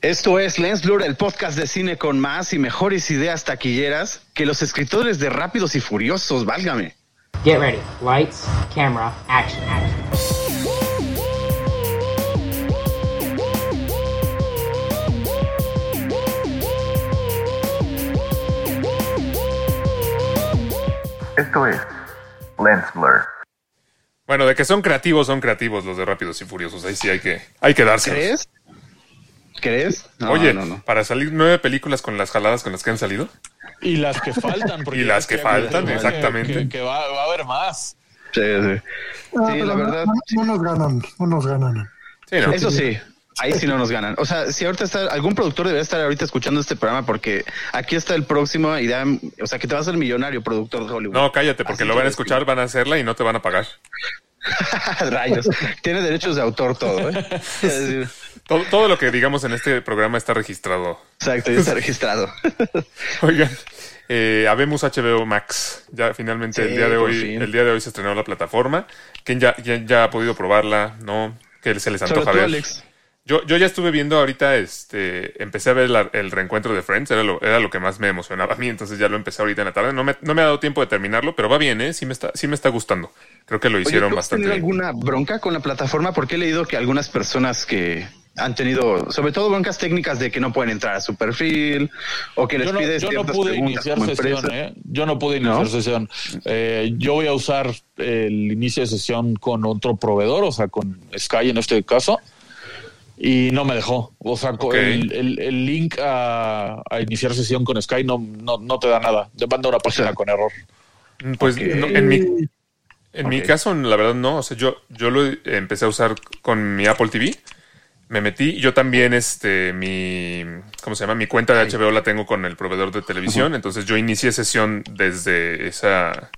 Esto es Lens Blur, el podcast de cine con más y mejores ideas taquilleras que los escritores de Rápidos y Furiosos, válgame. Get ready. Lights, camera, action, action. Esto es Lens Blur. Bueno, de que son creativos, son creativos los de Rápidos y Furiosos. Ahí sí hay que, hay que darse. ¿Crees? ¿Crees? No, Oye, no, no. para salir nueve películas con las jaladas con las que han salido. Y las que faltan. porque Y las que faltan, exactamente. Que, que va, va a haber más. Sí, sí. Ah, Sí, la no- verdad, No, nos ganan, no nos ganan. Sí, ¿no? Eso sí. Ahí sí no nos ganan. O sea, si ahorita está, algún productor debería estar ahorita escuchando este programa porque aquí está el próximo idea, o sea, que te vas a ser millonario productor de Hollywood. No, cállate, porque Así lo van a escuchar, van a hacerla y no te van a pagar. Rayos. Tiene derechos de autor todo, ¿eh? Todo, todo lo que digamos en este programa está registrado. Exacto, ya está registrado. Oigan, eh, habemos HBO Max. Ya finalmente Sí, el día de hoy, fin. el día de hoy se estrenó la plataforma. ¿Quién ya, ya ha podido probarla? ¿No? ¿Qué se les Sobre antoja todo, ver? Alex. Yo, yo ya estuve viendo ahorita, este, empecé a ver la- el reencuentro de Friends, era lo, era lo que más me emocionaba a mí, entonces ya lo empecé ahorita en la tarde. No me, no me ha dado tiempo de terminarlo, pero va bien, ¿eh? Sí me está, sí me está gustando. Creo que lo Oye, hicieron ¿tú has bastante tenido bien. alguna bronca con la plataforma? Porque he leído que algunas personas que han tenido, sobre todo broncas técnicas de que no pueden entrar a su perfil o que les Yo no, pides yo no ciertas pude preguntas iniciar como sesión, empresa. ¿eh? Yo no pude iniciar ¿No? sesión. Eh, yo voy a usar el inicio de sesión con otro proveedor, o sea, con Sky en este caso, y no me dejó. O sea, el, el- el link a, a iniciar sesión con Sky no, no, no te da nada. Te manda una página sea, con error. Mm, Pues Ok. no, en mi, en mi caso, la verdad no. O sea, yo, yo lo empecé a usar con mi Apple TV. Me metí, yo también, este, mi, ¿cómo se llama? Mi cuenta de HBO la tengo con el proveedor de televisión. Entonces yo inicié sesión desde esa,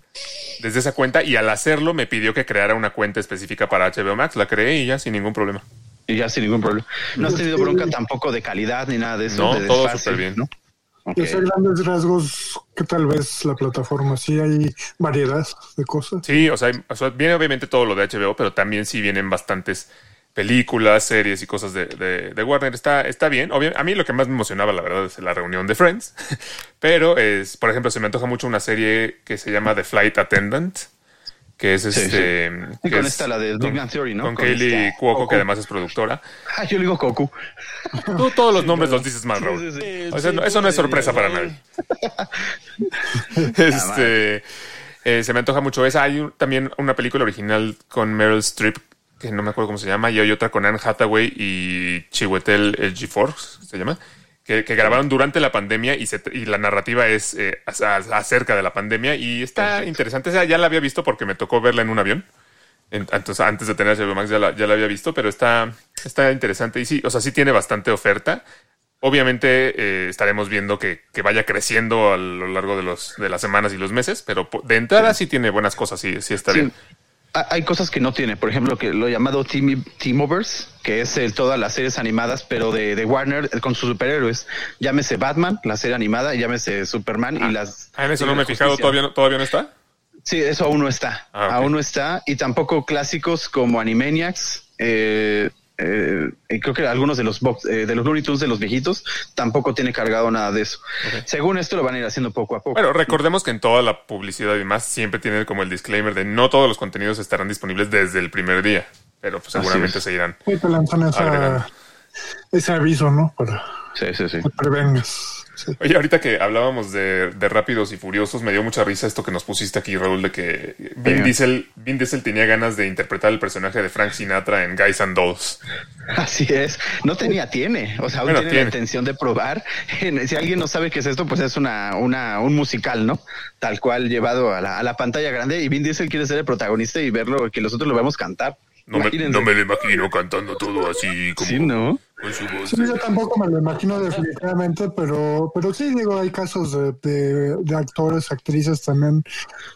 desde esa cuenta y al hacerlo me pidió que creara una cuenta específica para HBO Max. La creé y ya sin ningún problema. Y ya sin ningún problema. No has tenido bronca tampoco de calidad ni nada de eso. No, de todo desfase, súper bien. ¿no? Ok. Yo sé grandes rasgos que tal vez la plataforma sí hay variedad de cosas. Sí, o sea, hay- o sea, viene obviamente todo lo de HBO, pero también sí vienen bastantes películas, series y cosas de, de- de Warner. Está, está bien. Obvio- a mí lo que más me emocionaba, la verdad, es la reunión de Friends. Pero, es, por ejemplo, se me antoja mucho una serie que se llama The Flight Attendant, que es Sí, este... Y que con es esta, la de Big Bang Theory, ¿no? Con Con Kaylee esta- Cuoco, que además es productora. Ah, yo le digo Coco. Tú todos los nombres los dices mal, Raúl. O sea, no- eso no es sorpresa para nadie. este, eh, se me antoja mucho esa. Hay un- también una película original con Meryl Streep, que no me acuerdo cómo se llama, y hay otra con Anne Hathaway y Chiwetel Ejiofor, se llama, que, que grabaron durante la pandemia y, se- y la narrativa es eh, acerca de la pandemia y está Perfecto. interesante. O sea, ya la había visto porque me tocó verla en un avión. En- Entonces, antes de tener HBO Max ya la, ya la había visto, pero está, está interesante. Y sí, o sea, sí tiene bastante oferta. Obviamente eh, estaremos viendo que, que vaya creciendo a lo largo de, los, de las semanas y los meses, pero de entrada sí, tiene buenas cosas, sí, sí está Sí. bien. Hay cosas que no tiene, por ejemplo, que lo llamado Team Teamoverse, que es el- todas las series animadas, pero de, de Warner eh, con sus superhéroes. Llámese Batman, la serie animada, y llámese Superman y las. Ah, en eso no me he fijado. ¿todavía no, todavía no está? Sí, eso aún no está. Ah. Aún no está. Y tampoco clásicos como Animaniacs. Eh, eh, y creo que algunos de los box- eh, de los Looney Tunes de los viejitos tampoco tiene cargado nada de eso. Según esto lo van a ir haciendo poco a poco. Bueno, recordemos que en toda la publicidad y demás siempre tienen como el disclaimer de no todos los contenidos estarán disponibles desde el primer día, pero pues, seguramente es. se irán. Sí, te lanzan Agregando. esa, ese aviso, ¿no? Para sí, sí, sí. que prevengas. Oye, ahorita que hablábamos de, de Rápidos y Furiosos, me dio mucha risa esto que nos pusiste aquí, Raúl, de que Vin. Diesel, Vin Diesel tenía ganas de interpretar el personaje de Frank Sinatra en Guys and Dolls. Así es. No tenía, tiene. O sea, aún Bueno, tiene, tiene. la intención de probar. Si alguien no sabe qué es esto, pues es una, una, un musical, ¿no? Tal cual llevado a la, a la pantalla grande. Y Vin Diesel quiere ser el protagonista y verlo, que nosotros lo vemos cantar. No me, no me lo imagino cantando todo así como Sí, ¿no? Con su voz. Sí, yo tampoco me lo imagino definitivamente, pero, pero sí, digo, hay casos de, de, de actores, actrices también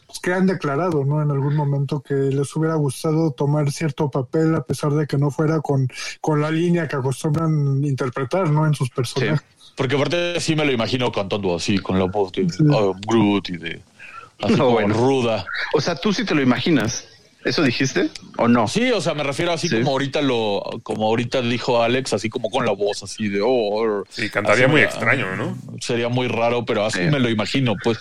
pues, que han declarado, ¿no? En algún momento que les hubiera gustado tomar cierto papel a pesar de que no fuera con, con la línea que acostumbran interpretar, ¿no? En sus personajes. Porque aparte sí me lo imagino cantando así, con la voz de Sí. ah, Groot y de... Así No, como bueno. ruda. O sea, tú sí te lo imaginas. ¿Eso dijiste o no? Sí, o sea, me refiero así Sí. como ahorita lo, como ahorita dijo Alex, así como con la voz así de oh. Sí, cantaría muy me- extraño, ¿no? Sería muy raro, pero así Sí. me lo imagino, pues.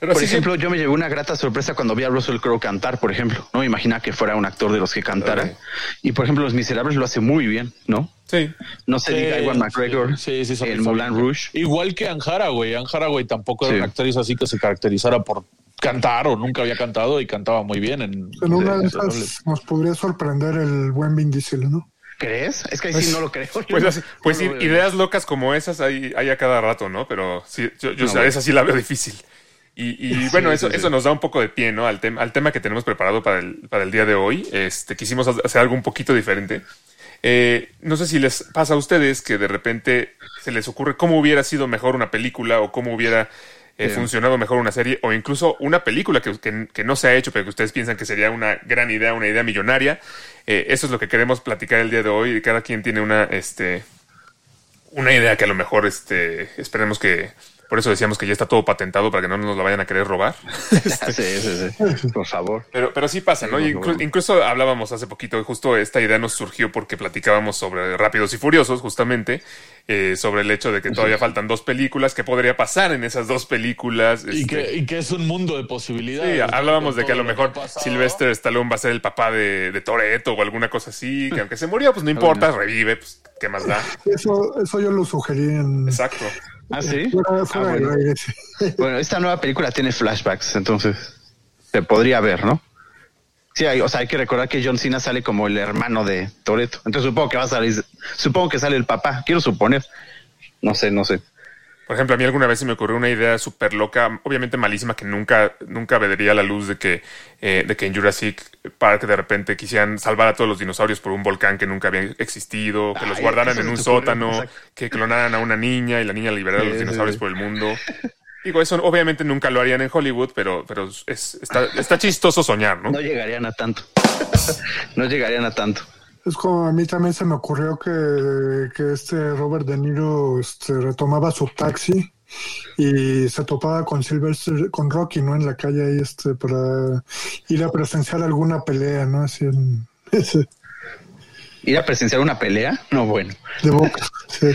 Pero Por ejemplo, yo me llevé una grata sorpresa cuando vi a Russell Crowe cantar, por ejemplo. No me imagina que fuera un actor de los que cantara. Y por ejemplo, Los Miserables lo hace muy bien, ¿no? sí. No se Sí, diga Iwan McGregor sí, sí, son- Moulin Rouge. Igual que Anne Hathaway. Anne Hathaway tampoco era una actriz así que se caracterizara por cantar o nunca había cantado y cantaba muy bien en, En una de esas nos podría sorprender el buen Vin Diesel, ¿no? ¿Crees? Es que ahí sí no lo creo. Pues, no- pues no lo ideas locas como esas hay, hay a cada rato, ¿no? Pero sí, yo, yo No, o sea, güey. esa sí la veo difícil. Y, y bueno, eso, sí, sí. eso nos da un poco de pie, ¿no? Al, tema al tema que tenemos preparado para el, para el día de hoy. Este, quisimos ha- hacer algo un poquito diferente. Eh, no sé si les pasa a ustedes que de repente se les ocurre cómo hubiera sido mejor una película o cómo hubiera eh, funcionado mejor una serie o incluso una película que, que- que no se ha hecho pero que ustedes piensan que sería una gran idea, una idea millonaria. Eh, eso es lo que queremos platicar el día de hoy. Cada quien tiene una, este, una idea que a lo mejor este, esperemos que... Por eso decíamos que ya está todo patentado para que no nos la vayan a querer robar. Sí, sí, sí. Por favor. Pero, pero sí pasa, ¿no? Sí, inclu- incluso hablábamos hace poquito, justo esta idea nos surgió porque platicábamos sobre Rápidos y Furiosos, justamente, eh, sobre el hecho de que todavía faltan dos películas, qué podría pasar en esas dos películas. y, este, que, y que es un mundo de Sí, posibilidades. ¿no? hablábamos de que a lo mejor. Sylvester Stallone va a ser el papá de, de Toreto o alguna cosa así, que aunque se murió, pues no importa, revive, pues qué más da. Eso, eso yo lo sugerí en Exacto. ¿Ah, sí? fuera, fuera Ah, del bueno. aire, sí. Bueno, esta nueva película tiene flashbacks, entonces se podría ver, ¿no? Sí, hay, o sea, hay que recordar que John Cena sale como el hermano de Toreto. Entonces supongo que va a salir, supongo que sale el papá, quiero suponer. No sé, no sé. Por ejemplo, a mí alguna vez se me ocurrió una idea súper loca, obviamente malísima, que nunca, nunca vería la luz de que, eh, de que en Jurassic Park de repente quisieran salvar a todos los dinosaurios por un volcán que nunca había existido, que los guardaran en un sótano, exacto. que clonaran a una niña y la niña liberara a los dinosaurios por el mundo. Digo, eso obviamente nunca lo harían en Hollywood, pero, pero es, está, está chistoso soñar, ¿no? No llegarían a tanto. no llegarían a tanto. Es como a mí también se me ocurrió que, que este Robert De Niro este, retomaba su taxi y se topaba con Sylvester, con Rocky, ¿no? En la calle ahí, este, para ir a presenciar alguna pelea, ¿no? Así en, ese, ¿Ir a presenciar una pelea? No, bueno. de boca. sí.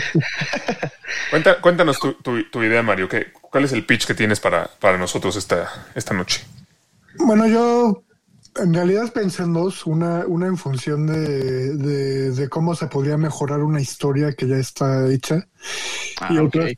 Cuenta- cuéntanos tu, tu- tu idea, Mario. ¿qué, ¿Cuál es el pitch que tienes para, para nosotros esta, esta noche? Bueno, yo en realidad pensé en dos, una, una en función de, de, de cómo se podría mejorar una historia que ya está hecha Ah, y, ok. otra, y,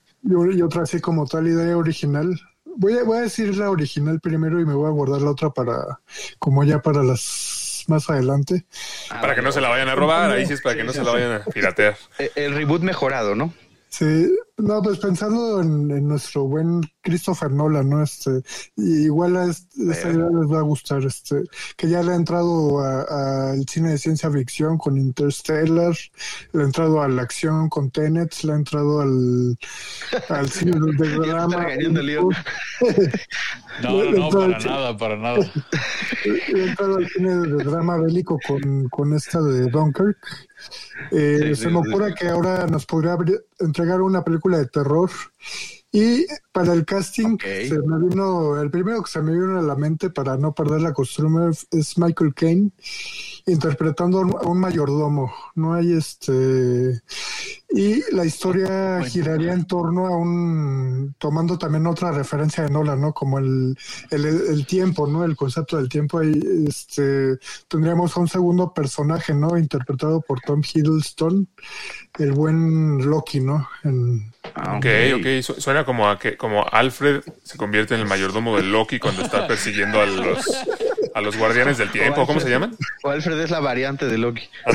y otra así como tal idea original. Voy a, voy a decir la original primero y me voy a guardar la otra para, como ya para las más adelante. Ah, Para que no se la vayan a robar, ahí sí es para que no se la vayan a piratear. Eh, El reboot mejorado, ¿no? Sí, no, pues pensando en, en nuestro buen Christopher Nolan, ¿no? Este, y igual a este- esta idea les va a gustar, este, que ya le ha entrado al cine de ciencia ficción con Interstellar, le ha entrado a la acción con Tenet, le ha entrado al, al cine de, drama. No, no, no, para nada, para nada. Le ha entrado al cine de drama bélico con, con esta de Dunkirk. Eh, Sí, se sí, me sí. ocurre que ahora nos podría entregar una película de terror. Y para el casting, se me vino, el primero que se me vino a la mente para no perder la costumbre es Michael Caine interpretando a un mayordomo. No hay este. Y la historia giraría en torno a un. tomando también otra referencia de Nolan, ¿no? Como el, el, el tiempo, ¿no? El concepto del tiempo. Ahí este, tendríamos a un segundo personaje, ¿no? Interpretado por Tom Hiddleston, el buen Loki, ¿no? En, Ah, Ok, ok, su- suena como a que como Alfred se convierte en el mayordomo de Loki cuando está persiguiendo a los a los guardianes del tiempo, ¿cómo se llaman? O Alfred es la variante de Loki.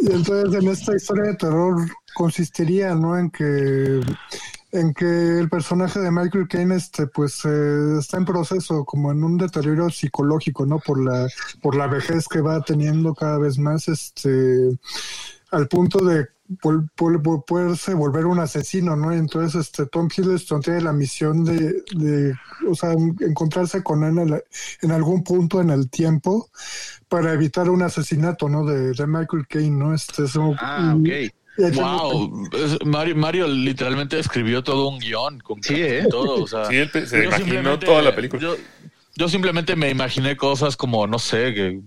Y entonces en esta historia de terror consistiría, ¿no? En que en que el personaje de Michael Caine este pues eh, está en proceso como en un deterioro psicológico, ¿no? Por la por la vejez que va teniendo cada vez más este al punto de vol- vol- poderse volver un asesino, ¿no? Entonces este Tom Hiddleston tiene la misión de, de o sea, en- encontrarse con él en, algún punto en el tiempo para evitar un asesinato, ¿no? De, de Michael Caine, ¿no? Este es un- Ah, ok. Wow, Mario, Mario literalmente escribió todo un guion con Sí, ¿eh? todo, o sea, Sí, se imaginó toda la película. Yo, Yo simplemente me imaginé cosas como, no sé, que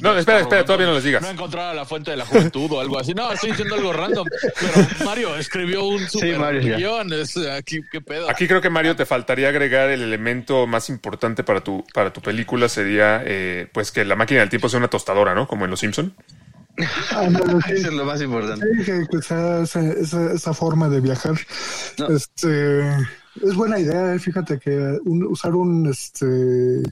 No, espera, espera, todavía no les digas. no encontrar la fuente de la juventud o algo así. No, estoy diciendo algo random. Pero Mario escribió un super Mario, ya. guion. Es, aquí, ¿Qué pedo? Aquí creo que Mario te faltaría agregar el elemento más importante para tu, para tu película sería eh, pues que la máquina del tiempo sea una tostadora, ¿no? Como en Los Simpson. Sí. Eso es lo más importante. Sí, que, esa, esa, esa forma de viajar. No. Este es buena idea, eh, fíjate que un- usar un este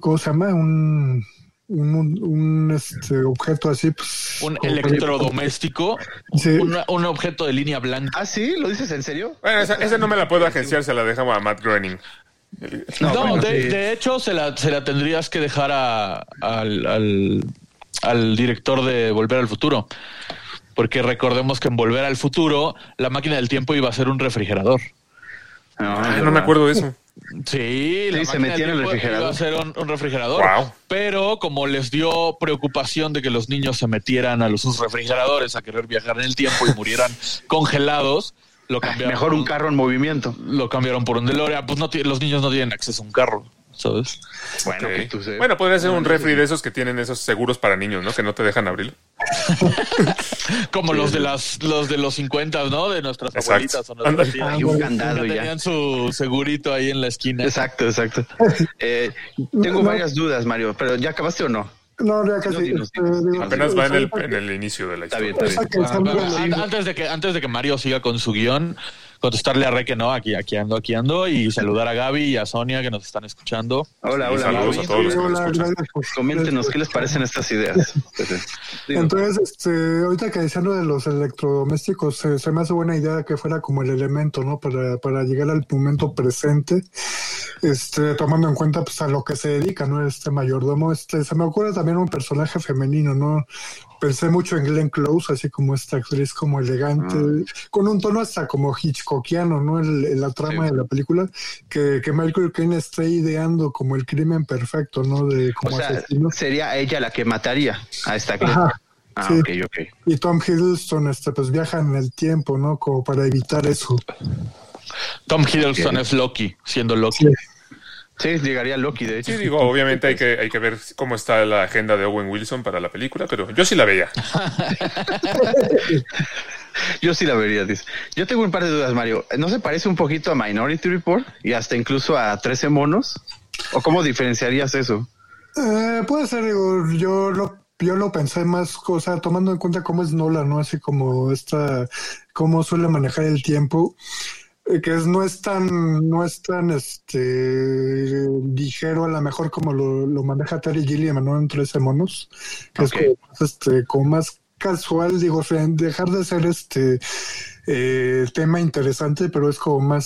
¿cómo se llama? Un un, un- un, este objeto así pues un electrodoméstico, Sí. un, un objeto de línea blanca. Ah, sí, ¿lo dices en serio? Bueno, esa, esa no me la puedo agenciar, se la dejamos a Matt Groening. No, bueno, de, sí. de hecho se la, se la tendrías que dejar a- al, al, al director de Volver al Futuro. Porque recordemos que en Volver al Futuro la máquina del tiempo iba a ser un refrigerador. No, Ay, no me acuerdo de eso. Sí, Sí, se metía en el refrigerador. Iba a ser un, un refrigerador. Wow. Pero como les dio preocupación de que los niños se metieran a los sus refrigeradores a querer viajar en el tiempo y murieran congelados, lo cambiaron. Mejor un carro en movimiento. Lo cambiaron por un DeLorean. Pues no, los niños no tienen acceso a un carro, ¿sabes? Bueno, que tú. Bueno, podría ser un refri de esos que tienen esos seguros para niños, ¿no? Que no te dejan abrirlo. Como los de las los de los 50, ¿no? De nuestras Exacto. abuelitas o nuestras tías. Hay un candado ya. tenían su segurito ahí en la esquina. Exacto, exacto. Eh, tengo No. varias dudas, Mario, pero ¿ya acabaste o no? no ya casi No, dinos, este, dinos. Apenas va en el, en el inicio de la Está historia. bien, está bien. Ah, viendo- an- antes de que antes de que Mario siga con su guion, contestarle a Reque, no, aquí aquí ando, aquí ando y saludar a Gaby y a Sonia que nos están escuchando. Hola, hola. saludos Gaby. a todos los que nos Hola, escuchan. Coméntenos qué les parecen estas ideas. Entonces, este, ahorita que decían lo de los electrodomésticos, se, se me hace buena idea que fuera como el elemento, ¿no? Para, para llegar al momento presente, este, tomando en cuenta pues a lo que se dedica, ¿no? Este mayordomo, este, se me ocurre también un personaje femenino, ¿no? Pensé mucho en Glenn Close, así como esta actriz como elegante, con un tono hasta como Hitchcockiano, ¿no? El- el- la trama Sí. de la película, que, que Michael Caine está ideando como el crimen perfecto, ¿no? De o como sea, asesino. sería ella la que mataría a esta. Ajá, Ah, sí. ok, ok. y Tom Hiddleston este pues viaja en el tiempo, ¿no? Como para evitar eso. Tom Hiddleston es Loki, siendo Loki. Sí. Sí, llegaría Loki, de hecho. Sí, digo, obviamente hay que, hay que ver cómo está la agenda de Owen Wilson para la película, pero yo sí la veía. Yo sí la vería, dice. Yo tengo un par de dudas, Mario. ¿No se parece un poquito a Minority Report y hasta incluso a 13 monos? ¿O cómo diferenciarías eso? Eh, puede ser, digo, yo lo, yo lo pensé más, o sea, tomando en cuenta cómo es Nolan, ¿no? Así como esta, cómo suele manejar el tiempo, que es, no es tan, no es tan, este, ligero a lo mejor como lo, lo maneja Terry Gilliam, ¿no? En 13 monos, que es como, más, este, como más casual, digo, dejar de ser este eh, tema interesante, pero es como más,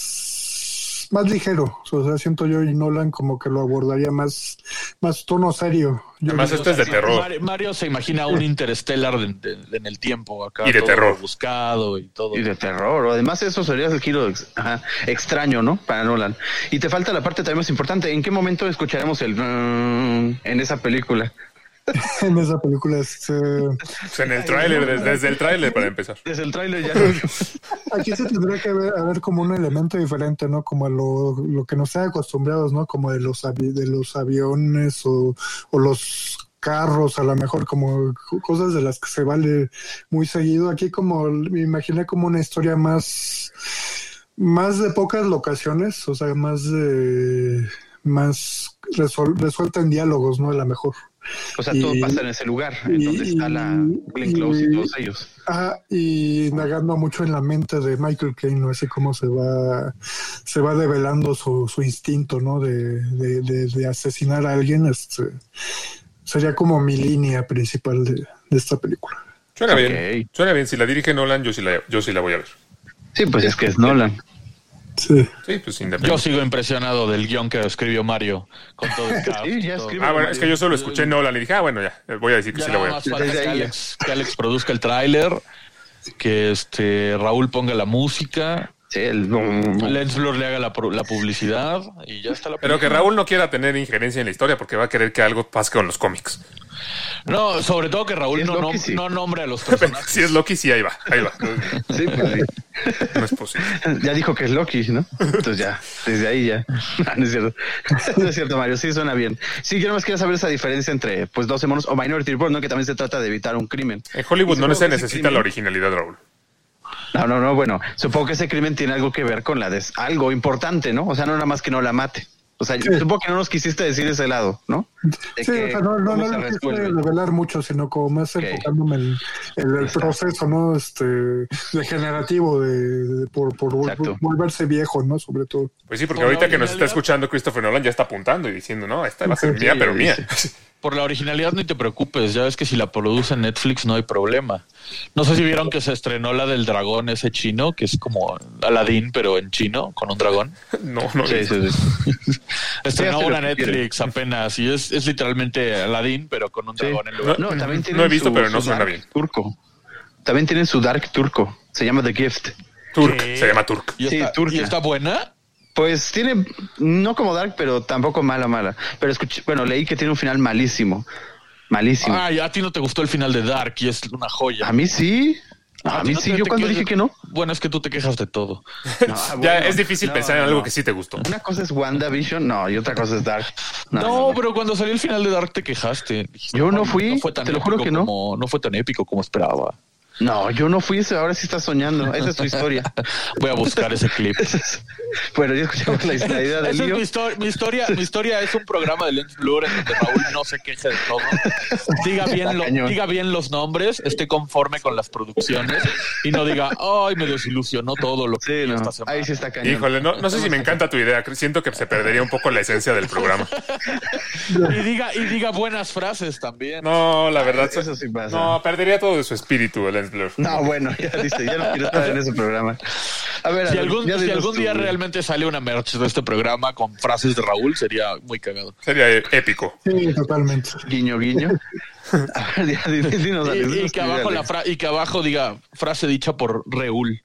más ligero. O sea, siento yo y Nolan como que lo abordaría más, más tono serio. Yo Además, este es de terror. Mario, Mario se imagina un interstellar de- de- en el tiempo acá. Y de todo terror. Buscado y todo. Y de terror. Además, eso sería el giro ex- ajá, extraño, ¿no? Para Nolan. Y te falta la parte también más importante. ¿En qué momento escucharemos el mm, en esa película? en esa película este, O sea, en el tráiler, desde, desde el tráiler para empezar. Desde el tráiler ya. aquí se tendría que ver, haber como un elemento diferente, ¿no? Como a lo, lo que nos sea acostumbrados, ¿no? Como de los avi- de los aviones o, o los carros, a lo mejor como cosas de las que se vale muy seguido. Aquí como me imaginé como una historia más más de pocas locaciones, o sea, más de más resuelta en diálogos, ¿no? A lo mejor. O sea, todo Y- pasa en ese lugar, en y- donde está la Glenn Close y todos ellos. Ajá, y indagando mucho en la mente de Michael Caine, ¿no? Así como se va, se va develando su, su instinto, ¿no? De, de, de, de asesinar a alguien, este, sería como mi línea principal de, de esta película. Suena Ok. bien. Suena bien. Si la dirige Nolan, yo sí la, yo sí la voy a ver. Sí, pues es que es Nolan. Sí. Sí, pues Yo sigo impresionado del guion que escribió Mario con todo el cast Sí, y ya todo. escribe. Ah, bueno, es que yo solo escuché Nolan y dije, ah, bueno, ya, voy a decir que Ya sí la voy a más falta que. Alex, que Alex produzca el tráiler, que este Raúl ponga la música Sí, el... Lens Blur le haga la, publicidad y ya está la Pero que. Raúl no quiera tener injerencia en la historia porque va a querer que algo pase con los cómics. No, sobre todo que Raúl Si no, Loki, nom- sí. no nombre a los personajes. Si es Loki, sí, ahí va, ahí va. Sí, pues sí. No es posible. Ya dijo que es Loki, ¿no? Entonces ya, desde ahí ya. Ah, no es cierto. No es cierto, Mario. Sí, suena bien. Sí, yo nomás quería saber esa diferencia entre, pues, 12 monos o Minority Report, ¿no? Que también se trata de evitar un crimen. En Hollywood no se necesita la originalidad, Raúl. No, no, no. Bueno, supongo que ese crimen tiene algo que ver con la des algo importante, ¿no? O sea, no nada más que no la mate. O sea, yo supongo que no nos quisiste decir ese lado, ¿no? De Sí, que o sea, no, no, no se lo quise revelar mucho, sino como más Ok. enfocándome en el, el proceso, ¿no? Este, degenerativo de, de- por, por volverse viejo, ¿no? Sobre todo. Pues sí, porque Por ahorita que nos está escuchando Christopher Nolan ya está apuntando y diciendo, no, esta va a ser Sí, mía, pero mía. Por la originalidad ni te preocupes, ya ves que si la produce Netflix no hay problema. No sé si vieron que se estrenó la del dragón ese chino, que es como Aladdin, pero en chino, con un dragón. No, no. Sí, sí, sí. Estrenó una quiere. Netflix apenas y es, es literalmente Aladdin, pero con un Sí. dragón en lugar. No, también No he visto, su- pero no su suena bien. Turco. También tienen su Dark Turco. Se llama The Gift. Turk, ¿Qué? se llama Turk. ¿Y, Sí, está. ¿Y está buena? Pues tiene, no como Dark, pero tampoco mala, mala. Pero escuché, bueno, leí que tiene un final malísimo. Malísimo. Ay, a ti no te gustó el final de Dark y es una joya. a mí sí. A, mí no sí. Yo cuando quejas dije que no. Bueno, es que tú te quejas de todo. No, Ya bueno, es difícil no, pensar en no, algo que sí te gustó. Una cosa es WandaVision, no, y otra cosa es Dark. No, pero cuando salió el final de Dark te quejaste. Dijiste, Yo no "Ay, fui, fue tan te lo juro que no. como- no fue tan épico como esperaba. No, yo no fui ese, ahora sí estás soñando. Esa es tu historia. Voy a buscar ese clip. bueno, ya escuchamos la, la idea del Esa es mi, mi historia. Mi historia es un programa de Lens Blur en donde Raúl no se queje de todo. Diga bien, lo- diga bien los nombres, esté conforme con las producciones y no diga, ay, me desilusionó todo lo que Sí, no, esta semana. ahí sí está cañón. Híjole, no, no sé si me encanta tu idea. Siento que se perdería un poco la esencia del programa. Y diga, y diga buenas frases también. No, la verdad. Eso sí pasa. No, perdería todo de su espíritu el No, bueno, ya dice, ya no quiero estar en ese programa. A ver, Si a ver, algún, si día realmente sale una merch de este programa con frases de Raúl, sería muy cagado. Sería épico. Sí, totalmente. Guiño, guiño. A ver, ya, di- dinos, Y, que abajo la Alex. fra- y que abajo diga frase dicha por Raúl.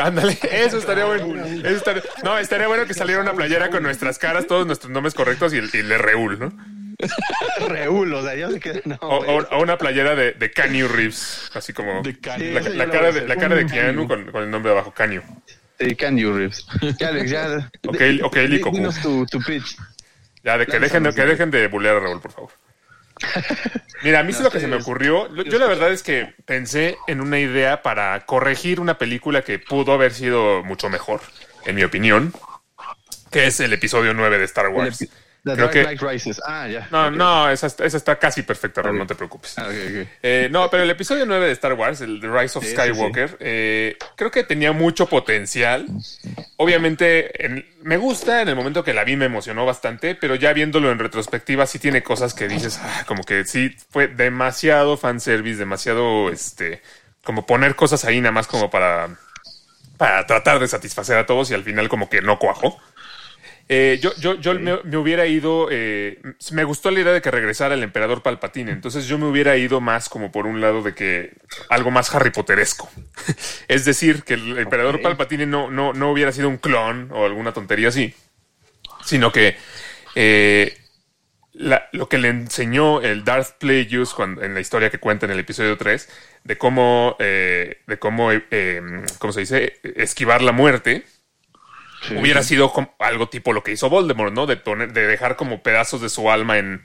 Ándale, eso estaría bueno. Eso estaría- no, estaría bueno que saliera una playera con nuestras caras, todos nuestros nombres correctos y, y le Reúl, ¿no? Reúl, o sea, ya se queda. No, O, güey. o- o una playera de, de Keanu Reeves, así como De la, Sí, yo cara de, la cara de Keanu con, con el nombre de abajo, Keanu. Sí, Can You Reeves. Ya, Alex, ya. Ok, ok, Lico. Dinos tu, tu pitch. Ya, de que dejen de, que dejen de bulear a Raúl, por favor. Mira, a mí sí lo que se me ocurrió, yo la verdad es que pensé en una idea para corregir una película que pudo haber sido mucho mejor, en mi opinión, que es el episodio 9 de Star Wars. Creo que- Rises. Ah, ya. No, no, esa, está- esa está casi perfecta, no te preocupes. Ah. Eh, no, pero el episodio 9 de Star Wars, el The Rise of Sí, sí, Skywalker, eh, creo que tenía mucho potencial. Obviamente, en- me gusta, en el momento que la vi me emocionó bastante, pero ya viéndolo en retrospectiva sí tiene cosas que dices, ah, como que sí fue demasiado fanservice, demasiado, este, como poner cosas ahí nada más como para, para tratar de satisfacer a todos y al final como que no cuajó. Eh, yo yo, yo me, me hubiera ido, eh, me gustó la idea de que regresara el emperador Palpatine, entonces yo me hubiera ido más como por un lado de que algo más Harry Potteresco. es decir, que el emperador. Palpatine no, no, no hubiera sido un clon o alguna tontería así, sino que eh, la- lo que le enseñó el Darth Plagueis cuando, en la historia que cuenta en el episodio 3, de cómo, eh, de cómo, eh, ¿cómo se dice? Esquivar la muerte, Sí. hubiera sido como algo tipo lo que hizo Voldemort, ¿no? De poner, de dejar como pedazos de su alma en,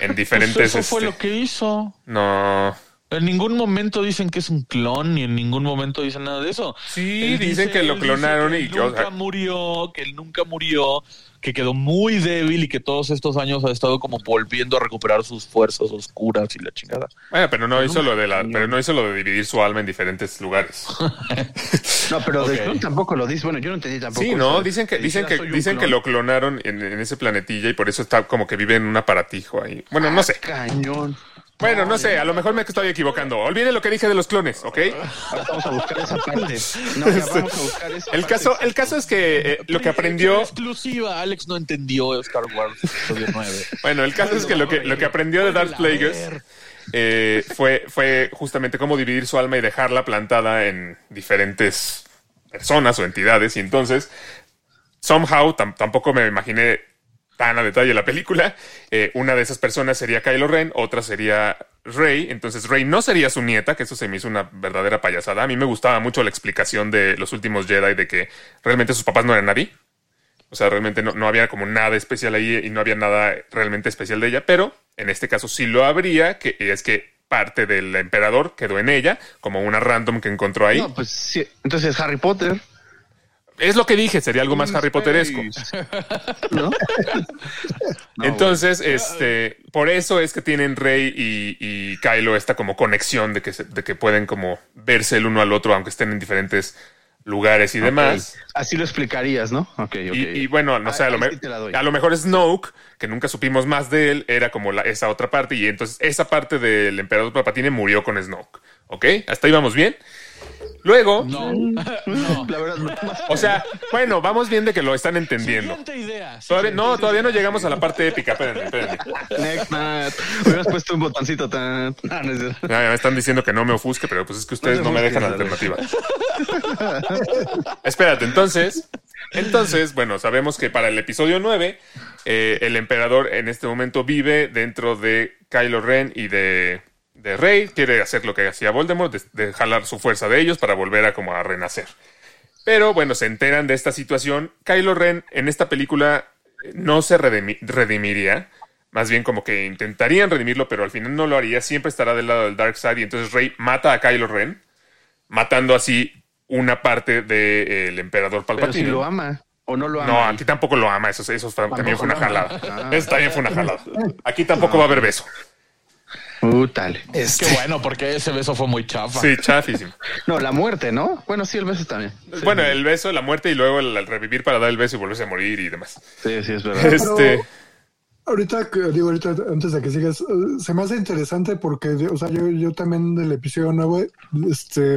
en diferentes. Pues eso fue este, lo que hizo. No. En ningún momento dicen que es un clon, ni en ningún momento dicen nada de eso. Sí, Él dicen dice- que lo clonaron que y que, o nunca sea, murió, que él nunca murió, que quedó muy débil y que todos estos años ha estado como volviendo a recuperar sus fuerzas oscuras y la chingada. bueno, pero no hizo lo de la, pero no hizo lo de dividir su alma en diferentes lugares. No, pero de Ok. clon tampoco lo dice. Bueno, yo no entendí tampoco. Sí, no, dicen que, Que dicen que, "Soy un dicen que clon". lo clonaron en, en ese planetilla y por eso está como que vive en un aparatijo ahí. Bueno, no sé. Cañón. Bueno, no sé, a lo mejor me estoy equivocando. Olviden lo que dije de los clones, ¿ok? Vamos a buscar esa parte. No, ya vamos a buscar esa El parte. caso, el caso es que eh, lo que aprendió. Exclusiva, Alex no entendió Star Wars episodio 9. Bueno, el caso es que lo que, lo que aprendió de Darth Plagueis eh, fue, fue justamente cómo dividir su alma y dejarla plantada en diferentes personas o entidades. Y entonces, somehow, tam- tampoco me imaginé tan a detalle la película. Eh, una de esas personas sería Kylo Ren, otra sería Rey. Entonces, Rey no sería su nieta, que eso se me hizo una verdadera payasada. A mí me gustaba mucho la explicación de los últimos Jedi de que realmente sus papás no eran nadie. O sea, realmente no, no había como nada especial ahí y no había nada realmente especial de ella, pero en este caso sí lo habría, que es que parte del emperador quedó en ella, como una random que encontró ahí. No, pues sí. Entonces Harry Potter, Es lo que dije, sería algo más Harry Potteresco. ¿no? No, Entonces, este, por eso es que tienen Rey y, y Kylo esta como conexión de que, se- de que pueden como verse el uno al otro, aunque estén en diferentes lugares y demás. Así lo explicarías, ¿no? Ok, ok. Y, y bueno, no sé, a sí doy. a lo mejor Snoke, que nunca supimos más de él, era como la- esa otra parte, y entonces esa parte del emperador Palpatine murió con Snoke. ¿Ok? Hasta ahí vamos bien. Luego, No. La verdad, no. o sea, bueno, vamos bien de que lo están entendiendo. Siguiente idea. Todavía, Siguiente no, idea. todavía no llegamos a la parte épica. Espérenme, espérenme. Next, Matt. Hubieras puesto un botoncito tan. No, no es cierto. Ya, ya me están diciendo que no me ofusque, pero pues es que ustedes No no, me dejan alternativa. Espérate, entonces, entonces, bueno, sabemos que para el episodio 9, eh, el emperador en este momento vive dentro de Kylo Ren y de, de Rey. Quiere hacer lo que hacía Voldemort, de, de jalar su fuerza de ellos para volver a como a renacer. Pero bueno, se enteran de esta situación. Kylo Ren en esta película eh, no se redimi- redimiría. Más bien como que intentarían redimirlo, pero al final no lo haría. Siempre estará del lado del Dark Side. Y entonces Rey mata a Kylo Ren, matando así una parte del emperador Pero Palpatine. si lo ama o no lo ama. no, aquí tampoco lo ama. Eso, eso también fue una jalada. Ah. Eso también fue una jalada. Aquí tampoco va a haber beso. Uh, tal. Qué bueno, porque ese beso fue muy chafa. Sí, chafísimo. No, la muerte, ¿no? Bueno, sí, el beso también. Sí, Bueno, el beso, la muerte y luego el, el revivir para dar el beso y volverse a morir y demás. Sí, sí, es verdad. Este. Ahorita, que- digo, ahorita, antes de que sigas, eh, se me hace interesante porque, o sea, yo, yo también del episodio 9, este,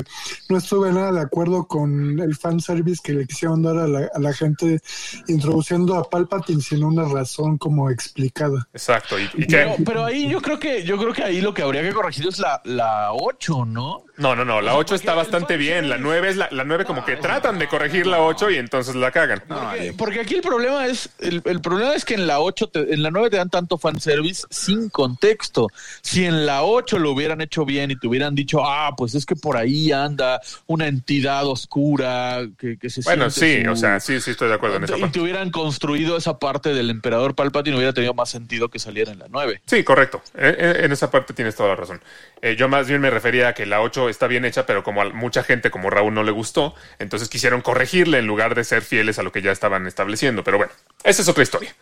no estuve nada de acuerdo con el fanservice que le quisieron dar a la, a la gente introduciendo a Palpatine sin una razón como explicada. Exacto. Y, y Pero, que. pero ahí yo creo que yo creo que ahí lo que habría que corregir es la, la 8, ¿no? No, no, no. La 8 está bastante bien. La fanservice- 9 es la, la 9 como que tratan de corregir la 8 y entonces la cagan. Porque, porque aquí el problema es el, el problema es que en la 8 te- en la 9 te dan tanto fanservice sin contexto. Si en la 8 lo hubieran hecho bien y te hubieran dicho, "Ah, pues es que por ahí anda una entidad oscura que, que se Bueno, sí, su- o sea, sí, sí estoy de acuerdo en esa y parte. te hubieran construido esa parte del emperador Palpatine hubiera tenido más sentido que saliera en la 9. Sí, correcto. Eh, eh, En esa parte tienes toda la razón. Eh, yo más bien me refería a que la 8 está bien hecha, pero como a mucha gente como Raúl no le gustó, entonces quisieron corregirle en lugar de ser fieles a lo que ya estaban estableciendo. Pero bueno, esa es otra historia.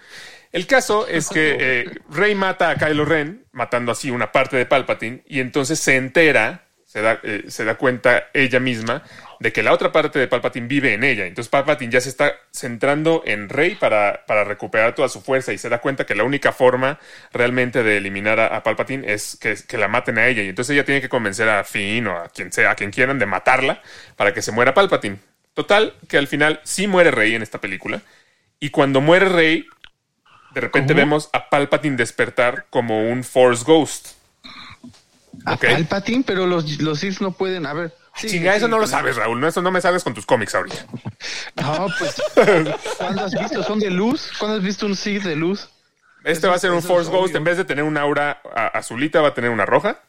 El caso es que eh, Rey mata a Kylo Ren, matando así una parte de Palpatine, y entonces se entera, se da, eh, se da cuenta ella misma de que la otra parte de Palpatine vive en ella. Entonces Palpatine ya se está centrando en Rey para, para recuperar toda su fuerza y se da cuenta que la única forma realmente de eliminar a, a Palpatine es que, que la maten a ella. Y entonces ella tiene que convencer a Finn o a quien sea, a quien quieran, de matarla para que se muera Palpatine. Total, que al final sí muere Rey en esta película. Y cuando muere Rey, de repente vemos a Palpatine despertar como un Force Ghost. A ok. Palpatine, pero los, los Sith no pueden. A ver. sí, Chinga, eso sí, no lo sabes, Raúl. No, eso no me sabes con tus cómics ahorita. No, pues. ¿Cuándo has visto? ¿Son de luz? ¿Cuándo has visto un Sith de luz? Este va a ser un eso Force Ghost. obvio. En vez de tener un aura azulita, va a tener una roja.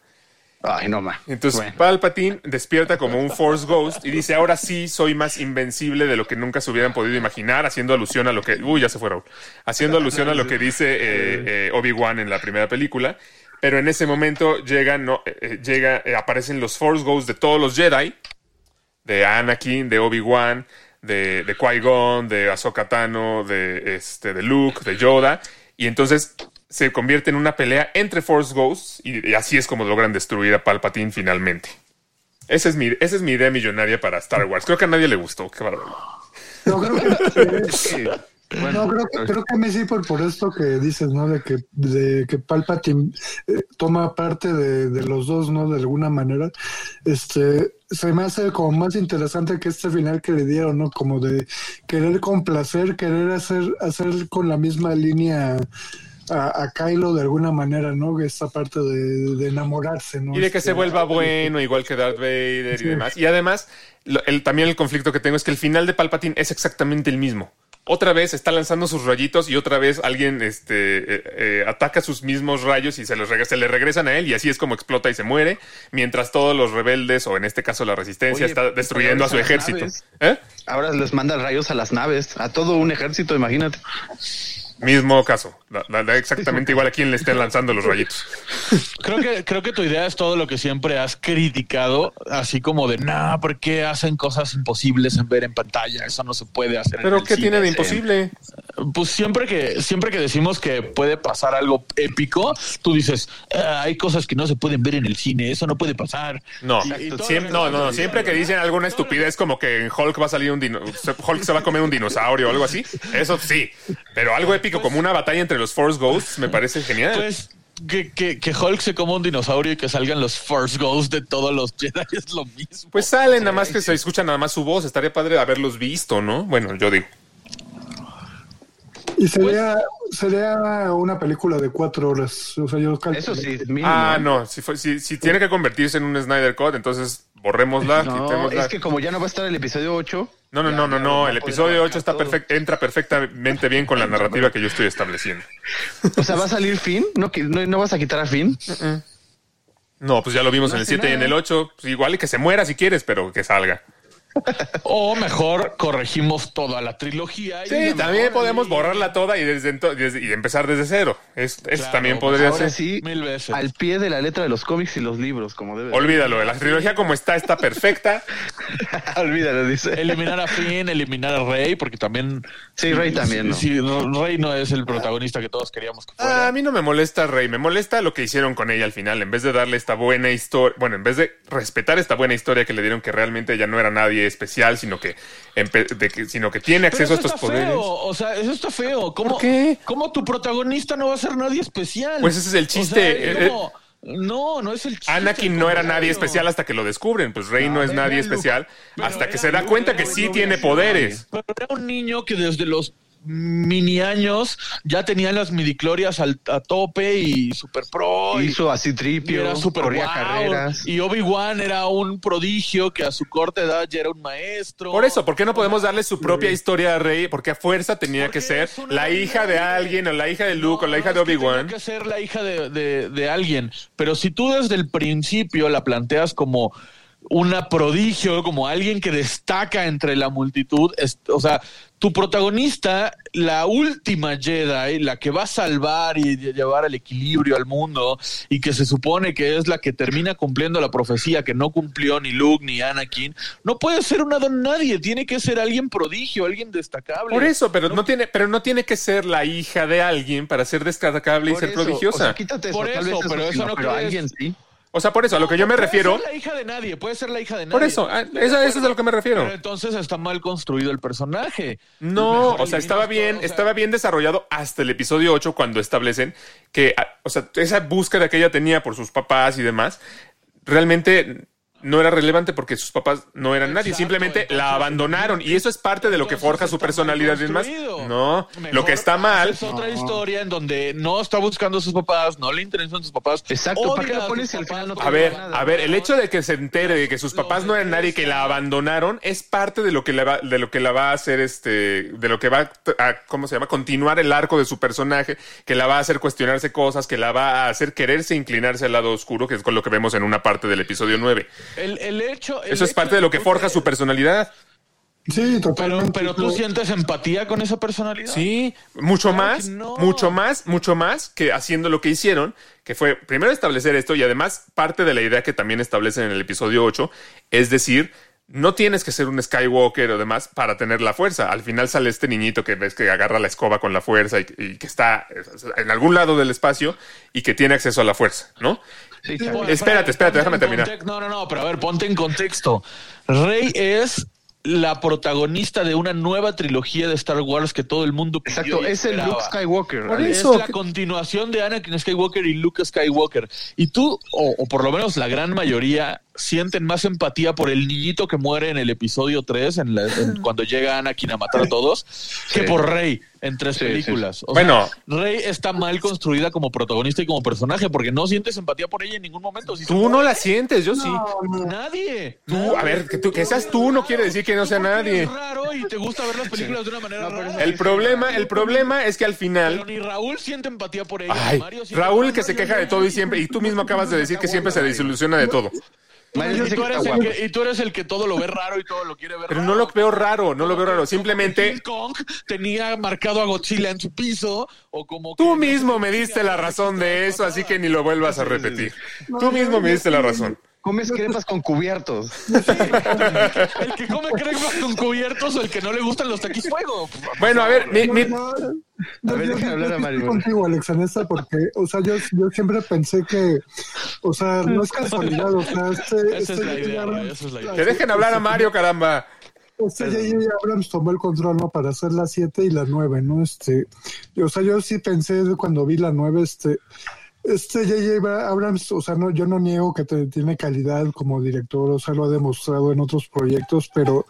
Ay, no más. Entonces Bueno. Palpatine despierta como un Force Ghost y dice, ahora sí soy más invencible de lo que nunca se hubieran podido imaginar, haciendo alusión a lo que... Uy, ya se fue Raúl. Haciendo alusión a lo que dice eh, eh, Obi-Wan en la primera película. Pero en ese momento llegan, no, eh, llega, aparecen los Force Ghosts de todos los Jedi. De Anakin, de Obi-Wan, de, de Qui-Gon, de Ahsoka Tano, de, este, de Luke, de Yoda. Y entonces se convierte en una pelea entre Force Ghosts y, y así es como logran destruir a Palpatine finalmente. Esa es, mi, esa es mi idea millonaria para Star Wars. Creo que a nadie le gustó. Qué bárbaro. Yo creo que, Sí. no, creo, que- creo que a mí sí por, por esto que dices, ¿no? De que, de que Palpatine eh, toma parte de, de los dos, ¿no? De alguna manera. Este, se me hace como más interesante que este final que le dieron, ¿no? Como de querer complacer, querer hacer, hacer con la misma línea a, a Kylo de alguna manera, ¿no? Esta parte de, de enamorarse, ¿no? Y de que Este, se vuelva bueno, igual que Darth Vader y demás. Y además, lo- el, también el conflicto que tengo es que el final de Palpatine es exactamente el mismo. Otra vez está lanzando sus rayitos y otra vez alguien este, eh, eh, ataca sus mismos rayos y se, los se le regresan a él y así es como explota y se muere, mientras todos los rebeldes, o en este caso la resistencia, Oye, está destruyendo a su ejército. ¿Eh? Ahora les manda rayos a las naves, a todo un ejército, imagínate. Mismo caso. Da- da- da exactamente igual a quien le estén lanzando los rayitos. Creo que, creo que tu idea es todo lo que siempre has criticado, así como de, nah, ¿por qué hacen cosas imposibles en ver en pantalla? Eso no se puede hacer. en Pero el ¿qué cine". tiene de imposible? Pues siempre que, siempre que decimos que puede pasar algo épico, tú dices, "Ah, hay cosas que no se pueden ver en el cine, eso no puede pasar. No, Y- y todo Siem- lo no, no, no, siempre que dicen alguna estupidez como que en Hulk va a salir un dino, se- Hulk se va a comer un dinosaurio o algo así, eso sí, pero algo épico como una batalla entre los Force Ghosts me parece genial. Pues que, que, que Hulk se coma un dinosaurio y que salgan los Force Ghosts de todos los Jedi es lo mismo. Pues salen, nada más que se escucha nada más su voz, estaría padre haberlos visto, ¿no? Bueno, yo digo. Y sería, sería una película de cuatro horas. O sea, yo calculo- Eso sí, mínimo. Ah, no, si, fue- si, si tiene que convertirse en un Snyder Cut, entonces borrémosla, No, es que como ya no va a estar el episodio 8. No, no, ya- no, no, no, el episodio 8 abarcar está perfect, entra perfectamente bien con la narrativa que yo estoy estableciendo. O sea, va a salir Finn, no, no, no vas a quitar a Finn. No, pues ya lo vimos No en el hace 7 y en el 8, pues igual y que se muera si quieres, pero que salga. O mejor corregimos toda la trilogía. y Sí, también mejor podemos y- borrarla toda y desde, ento- desde- y empezar desde cero. Es, eso Claro, también podría Ahora ser. sí, Mil veces. al pie de la letra de los cómics y los libros, como debe. de- Olvídalo, la trilogía como está está perfecta. Olvídalo, dice. Eliminar a Finn, eliminar a Rey, porque también. Sí, Rey también, ¿no? Rey no es el protagonista que todos queríamos que fuera. Ah, a mí no me molesta Rey, me molesta lo que hicieron con ella al final. En vez de darle esta buena historia, bueno, en vez de respetar esta buena historia que le dieron, que realmente ella no era nadie especial, sino que, empe- de que- sino que tiene Pero acceso a estos está poderes. feo, o sea, eso está feo. ¿Cómo, ¿Por qué? ¿Cómo tu protagonista no va a ser nadie especial? Pues ese es el O sea, chiste, eh, como- no, no es el chiste. Anakin no era nadie especial hasta que lo descubren. Pues Rey no, es nadie especial hasta que se da cuenta que sí tiene poderes. Pero era un niño que desde los mini años ya tenía las midiclorias al, a tope y super pro. y- Hizo así y tripio, era super corría wow, carreras. Y Obi-Wan era un prodigio que a su corta edad ya era un maestro. Por eso, ¿por qué no podemos darle su propia historia a Rey? Porque a fuerza tenía Porque que ser la hija de alguien o la hija de Luke o la hija no, de Obi-Wan. tenía que ser la hija de, de- de alguien. Pero si tú desde el principio la planteas como una prodigio, como alguien que destaca entre la multitud, es- o sea, tu protagonista, la última Jedi, la que va a salvar y llevar el equilibrio al mundo y que se supone que es la que termina cumpliendo la profecía que no cumplió ni Luke ni Anakin, no puede ser una don nadie, tiene que ser alguien prodigio, alguien destacable. Por eso, pero no tiene, pero no tiene que ser la hija de alguien para ser destacable y ser eso, prodigiosa. O sea, quítate eso, Por tal eso, vez pero eso no pero crees. alguien sí. A lo que yo me Puede refiero, ser la hija de nadie, puede ser la hija de nadie. por eso, ah, eso, eso es a lo que me refiero. Pero entonces está mal construido el personaje. No, o sea, estaba bien, todo, o sea, estaba bien desarrollado hasta el episodio 8 cuando establecen que, ah, o sea, esa búsqueda que ella tenía por sus papás y demás, realmente no era relevante porque sus papás no eran nadie, Exacto, simplemente entonces, la abandonaron y eso es parte de lo que forja su personalidad y demás. No, Mejor lo que está mal, Es otra historia en donde no está buscando a sus papás, no le interesan sus papás. Exacto, ¿para qué odia la pones al final papás no A ver, nada. a ver, el hecho de que se entere de que sus papás no eran nadie y que la abandonaron es parte de lo que le va, de lo que la va a hacer este, de lo que va a, ¿cómo se llama? Continuar el arco de su personaje, que la va a hacer cuestionarse cosas, que la va a hacer quererse inclinarse al lado oscuro, que es con lo que vemos en una parte del episodio 9. El, el hecho. el Eso es hecho parte de lo que forja su personalidad. Sí, Pero, totalmente. pero tú sientes empatía con esa personalidad. Sí, mucho Claro más, no. mucho más, mucho más que haciendo lo que hicieron, que fue primero establecer esto y además parte de la idea que también establecen en el episodio 8, es decir, no tienes que ser un Skywalker o demás para tener la fuerza. Al final sale este niñito que ves que agarra la escoba con la fuerza y, y que está en algún lado del espacio y que tiene acceso a la fuerza, ¿no? Sí, Bueno, chaval. Espérate, espérate, déjame terminar. No, no, no, pero a ver, ponte en contexto. Rey es la protagonista de una nueva trilogía de Star Wars que todo el mundo pidió Exacto, y es el. Luke Skywalker. Por Alex. eso. Es la continuación de Anakin Skywalker y Luke Skywalker. Y tú, o, o por lo menos la gran mayoría, sienten más empatía por el niñito que muere en el episodio 3, en la- en- cuando llega Anakin a matar a todos, que por Rey en tres Sí, películas. O Bueno. sea, Rey está mal construida como protagonista y como personaje porque no sientes empatía por ella en ningún momento. Si Tú no la sientes, yo sí. Nadie. Tú, a ver, que, tú, que seas tú no quiere decir que no sea nadie. Es raro y te gusta ver las películas de una manera rara. El problema, el problema es que al Pero final. ni Raúl siente empatía por ella. Ay, Mario Raúl que se queja de todo y siempre, y tú mismo acabas de decir que siempre se desilusiona de todo. Mario Y tú, que eres está el guapo. que, y tú eres el que todo lo ve raro y todo lo quiere ver Pero raro. no lo veo raro, no lo veo raro. Simplemente que King Kong tenía marcado a Godzilla en su piso o como tú mismo me diste la razón de eso, así que ni lo vuelvas a repetir. Tú mismo me diste la razón. Comes crepas con cubiertos. el que come crepas con cubiertos o el que no le gustan los taquis fuego. Bueno, a ver, mi- mi- No, no, A ver, yo- hablar a estoy Mario. contigo, Alex, en esta, porque, o sea, yo, yo siempre pensé que, o sea, no es casualidad, o sea, este, Esa es este la J.J. idea, Abrams- esa es la idea. que dejen hablar a Mario, caramba. Este J.J. Abrams tomó el control, ¿no? Para hacer la 7 y la 9, ¿no? Este, o sea, yo sí pensé cuando vi la 9, este, este J.J. Abrams, o sea, no, yo no niego que te- tiene calidad como director, o sea, lo ha demostrado en otros proyectos, pero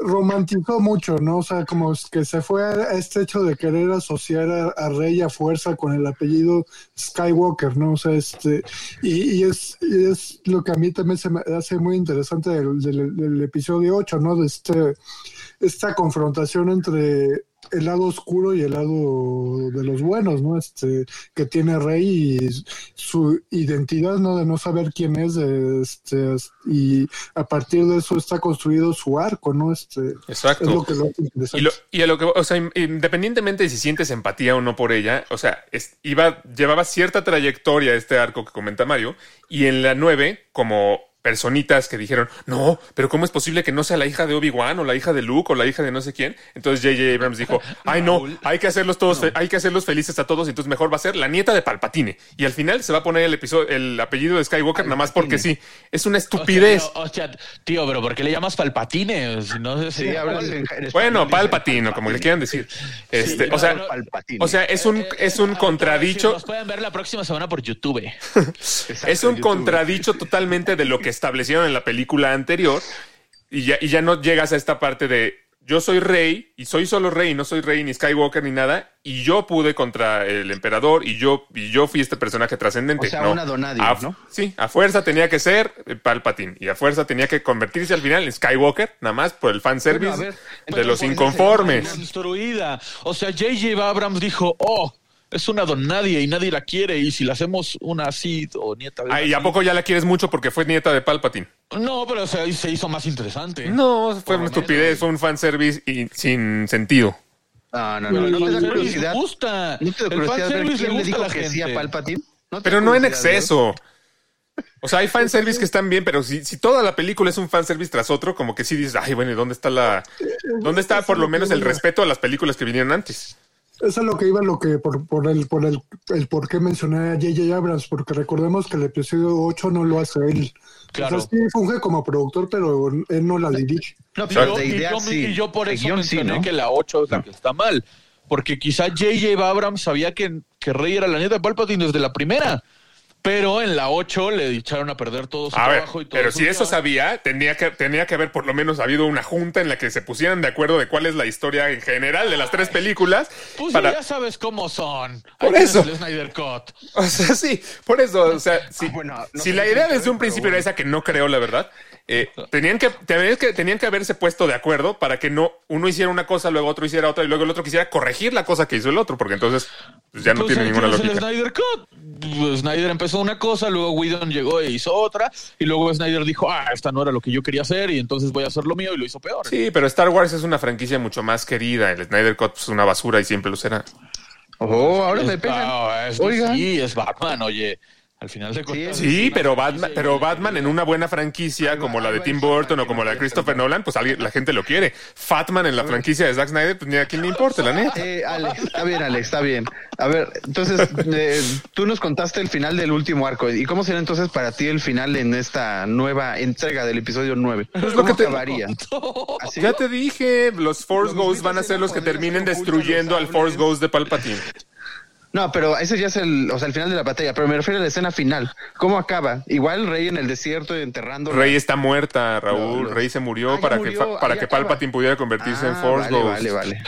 romantizó mucho, ¿no? O sea, como que se fue a, este hecho de querer asociar a, Rey a fuerza con el apellido Skywalker, ¿no? O sea, este, y, y es, y es lo que a mí también se me hace muy interesante del episodio 8, ¿no? De este, esta confrontación entre el lado oscuro y el lado de los buenos, ¿no? Este, que tiene Rey y su identidad, ¿no? De no saber quién es, este, y a partir de eso está construido su arco, ¿no? Este, Exacto. es lo que lo hace interesante. Y, lo, y a lo que, o sea, in- independientemente de si sientes empatía o no por ella, o sea, es- iba, llevaba cierta trayectoria este arco que comenta Mario, y en la 9, como personitas que dijeron, no, pero ¿cómo es posible que no sea la hija de Obi-Wan o la hija de Luke o la hija de no sé quién? Entonces J.J. Abrams dijo, ay no, hay que hacerlos todos, hay que hacerlos felices a todos, y entonces mejor va a ser la nieta de Palpatine. Y al final se va a poner el episodio, el apellido de Skywalker nada más porque sí. Es una estupidez. O sea, tío, o sea, tío, pero ¿por qué le llamas palpatine? Si no sé si- Sí, hablas en- en Bueno, Palpatine, o como le quieran decir. Este, Sí, o sea, Palpatine. o sea, es un, es un contradicho. Nos pueden ver la próxima semana por YouTube. Exacto, Es un YouTube. contradicho totalmente de lo que establecieron en la película anterior. Y ya, y ya no llegas a esta parte de yo soy rey y soy solo rey, no soy rey ni Skywalker ni nada. Y yo pude contra el emperador y yo, y yo fui este personaje trascendente. O sea, No. una A- ¿no? Sí, a fuerza tenía que ser eh, Palpatine y a fuerza tenía que convertirse al final en Skywalker, nada más por el fanservice Bueno, ver, de los inconformes. Construida. O sea, J.J. Abrams dijo, oh, es una don nadie y nadie la quiere. Y si la hacemos una así o nieta de. Ay, ¿y a poco ya la quieres mucho porque fue nieta de Palpatine? No, pero se, se hizo más interesante. No, fue una estupidez, menos. fue un fanservice y sin sentido. No, no, no. ¿No te da curiosidad? gusta. ¿No te da curiosidad ver quién le le dijo que sí a. Palpatine? ¿No te Pero no en exceso. O sea, hay fanservice que están bien, pero si, si toda la película es un fanservice tras otro, como que sí dices, ay, bueno, ¿y dónde está la. ¿Dónde está por lo menos el respeto a las películas que vinieron antes? Eso es lo que iba, lo que por, por el por el, el por qué mencioné a J.J. Abrams, porque recordemos que el episodio 8 no lo hace él. Claro. O sea, sí funge como productor, pero él no la dirige. No, Y pero yo, y idea yo- sí. y yo por eso guion sí, mencioné ¿no? que la 8 es la que está mal. Porque quizá J.J. Abrams sabía que, que Rey era la nieta de Palpatine desde la primera. Pero en la 8 le echaron a perder todo su A ver, trabajo y todo pero su si eso sabía, tenía que, tenía que haber por lo menos habido una junta en la que se pusieran de acuerdo de cuál es la historia en general de las tres películas. Pues para... ya sabes cómo son. Por Ahí eso. el Snyder Cut. O sea, sí, por eso, o sea, si, Ah, bueno, no si la idea desde un principio era esa que no creo, la verdad, eh, tenían, que, tenían, que, tenían que haberse puesto de acuerdo para que no uno hiciera una cosa, luego otro hiciera otra y luego el otro quisiera corregir la cosa que hizo el otro, porque entonces pues, ya no Pues tiene ninguna lógica. el Snyder Cut. Pues Snyder empezó una cosa, luego Whedon llegó e hizo otra, y luego Snyder dijo, ah, esta no era lo que yo quería hacer, y entonces voy a hacer lo mío, y lo hizo peor. Sí, pero Star Wars es una franquicia mucho más querida. El Snyder Cut es una basura y siempre lo será. Oh, ahora Es- me pegan. es- Oigan. Sí, es Batman, oye. Al final de cuentas. Sí, pero Batman, pero Batman en una buena franquicia como la de Tim Burton o como la de Christopher Nolan, pues alguien- la gente lo quiere. Fatman en la franquicia de Zack Snyder, pues ni a quién le importa, la neta. Eh, Alex, está bien, Alex, está bien. A ver, entonces, eh, tú nos contaste el final del último arco. ¿Y cómo será entonces para ti el final en esta nueva entrega del episodio 9? Es lo ¿Cómo que te- acabaría? Ya te dije, los Force Los Ghosts van a ser los que terminen destruyendo al Force. Ghost de Palpatine. No, pero ese ya es el, o sea, el final de la batalla, pero me refiero a la escena final. ¿Cómo acaba? Igual Rey en el desierto enterrando. Rey está muerta, Raúl. No, no. Rey se murió Ah, para murió, que para ahí que acaba. Palpatine pudiera convertirse en Ah, Force vale, Ghost. vale, vale.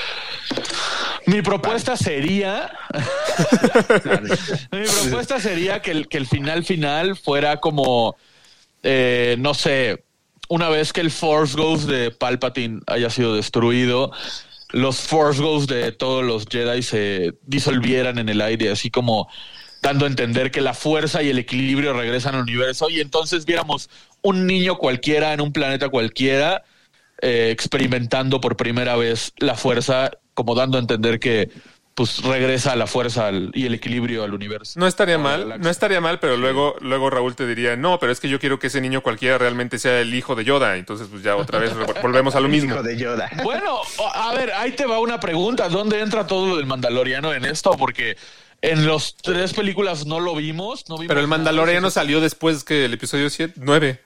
Mi propuesta sería. Mi propuesta sería que el, que el final final fuera como. eh, no sé. Una vez que el Force Ghost de Palpatine haya sido destruido, los Force Ghosts de todos los Jedi se disolvieran en el aire, así como dando a entender que la fuerza y el equilibrio regresan al universo. Y entonces viéramos un niño cualquiera en un planeta cualquiera eh, experimentando por primera vez la fuerza, como dando a entender que pues regresa la fuerza al- y el equilibrio al universo. No estaría mal, no estaría mal, pero luego, luego Raúl te diría, no, pero es que yo quiero que ese niño cualquiera realmente sea el hijo de Yoda. Entonces, pues ya otra vez volvemos a lo mismo. Hijo de Yoda. Bueno, a ver, ahí te va una pregunta. ¿Dónde entra todo lo del Mandaloriano en esto? Porque en las tres películas no lo vimos. No vimos Pero el nada. Mandaloriano salió después que el episodio 7, 9.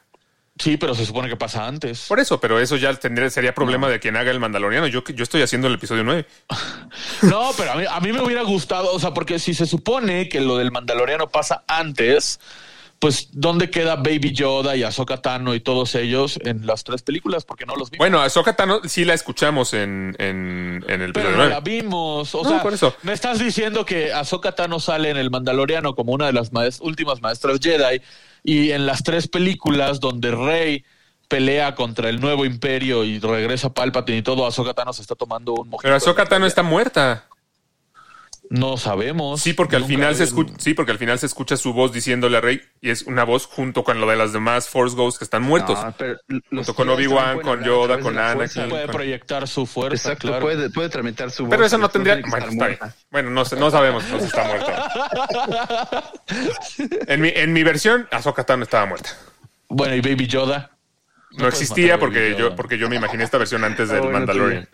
Sí, pero se supone que pasa antes. Por eso, pero eso ya tendría, sería problema de quien haga el Mandaloriano. Yo, yo estoy haciendo el episodio 9. No, pero a mí, a mí me hubiera gustado, o sea, porque si se supone que lo del Mandaloriano pasa antes, pues ¿dónde queda Baby Yoda y Ahsoka Tano y todos ellos en las tres películas? Porque no los vimos. Bueno, Ahsoka Tano sí la escuchamos en, en, en el pero episodio no 9. la vimos. O No, sea, por eso. me estás diciendo que Ahsoka Tano sale en el Mandaloriano como una de las maes- últimas maestras Jedi y en las tres películas donde Rey pelea contra el nuevo imperio y regresa Palpatine y todo, Ahsoka Tano se está tomando un mojito. Pero Ahsoka Tano está muerta. No sabemos. Sí, porque al final se escucha, sí, porque al final se escucha su voz diciéndole a Rey y es una voz junto con lo de las demás Force Ghosts que están muertos. No, pero los Junto con Obi-Wan, con Yoda, con Anakin. puede proyectar su fuerza. Exacto, claro. puede, puede tramitar su voz. Pero eso no tendría. Bueno, está bien. Bueno, no, sé- no sabemos no si está muerta. En mi, en mi versión, Ahsoka Tano estaba muerta. Bueno, y Baby Yoda. No, existía porque yo, porque yo me imaginé esta versión antes del Ah, bueno, Mandalorian.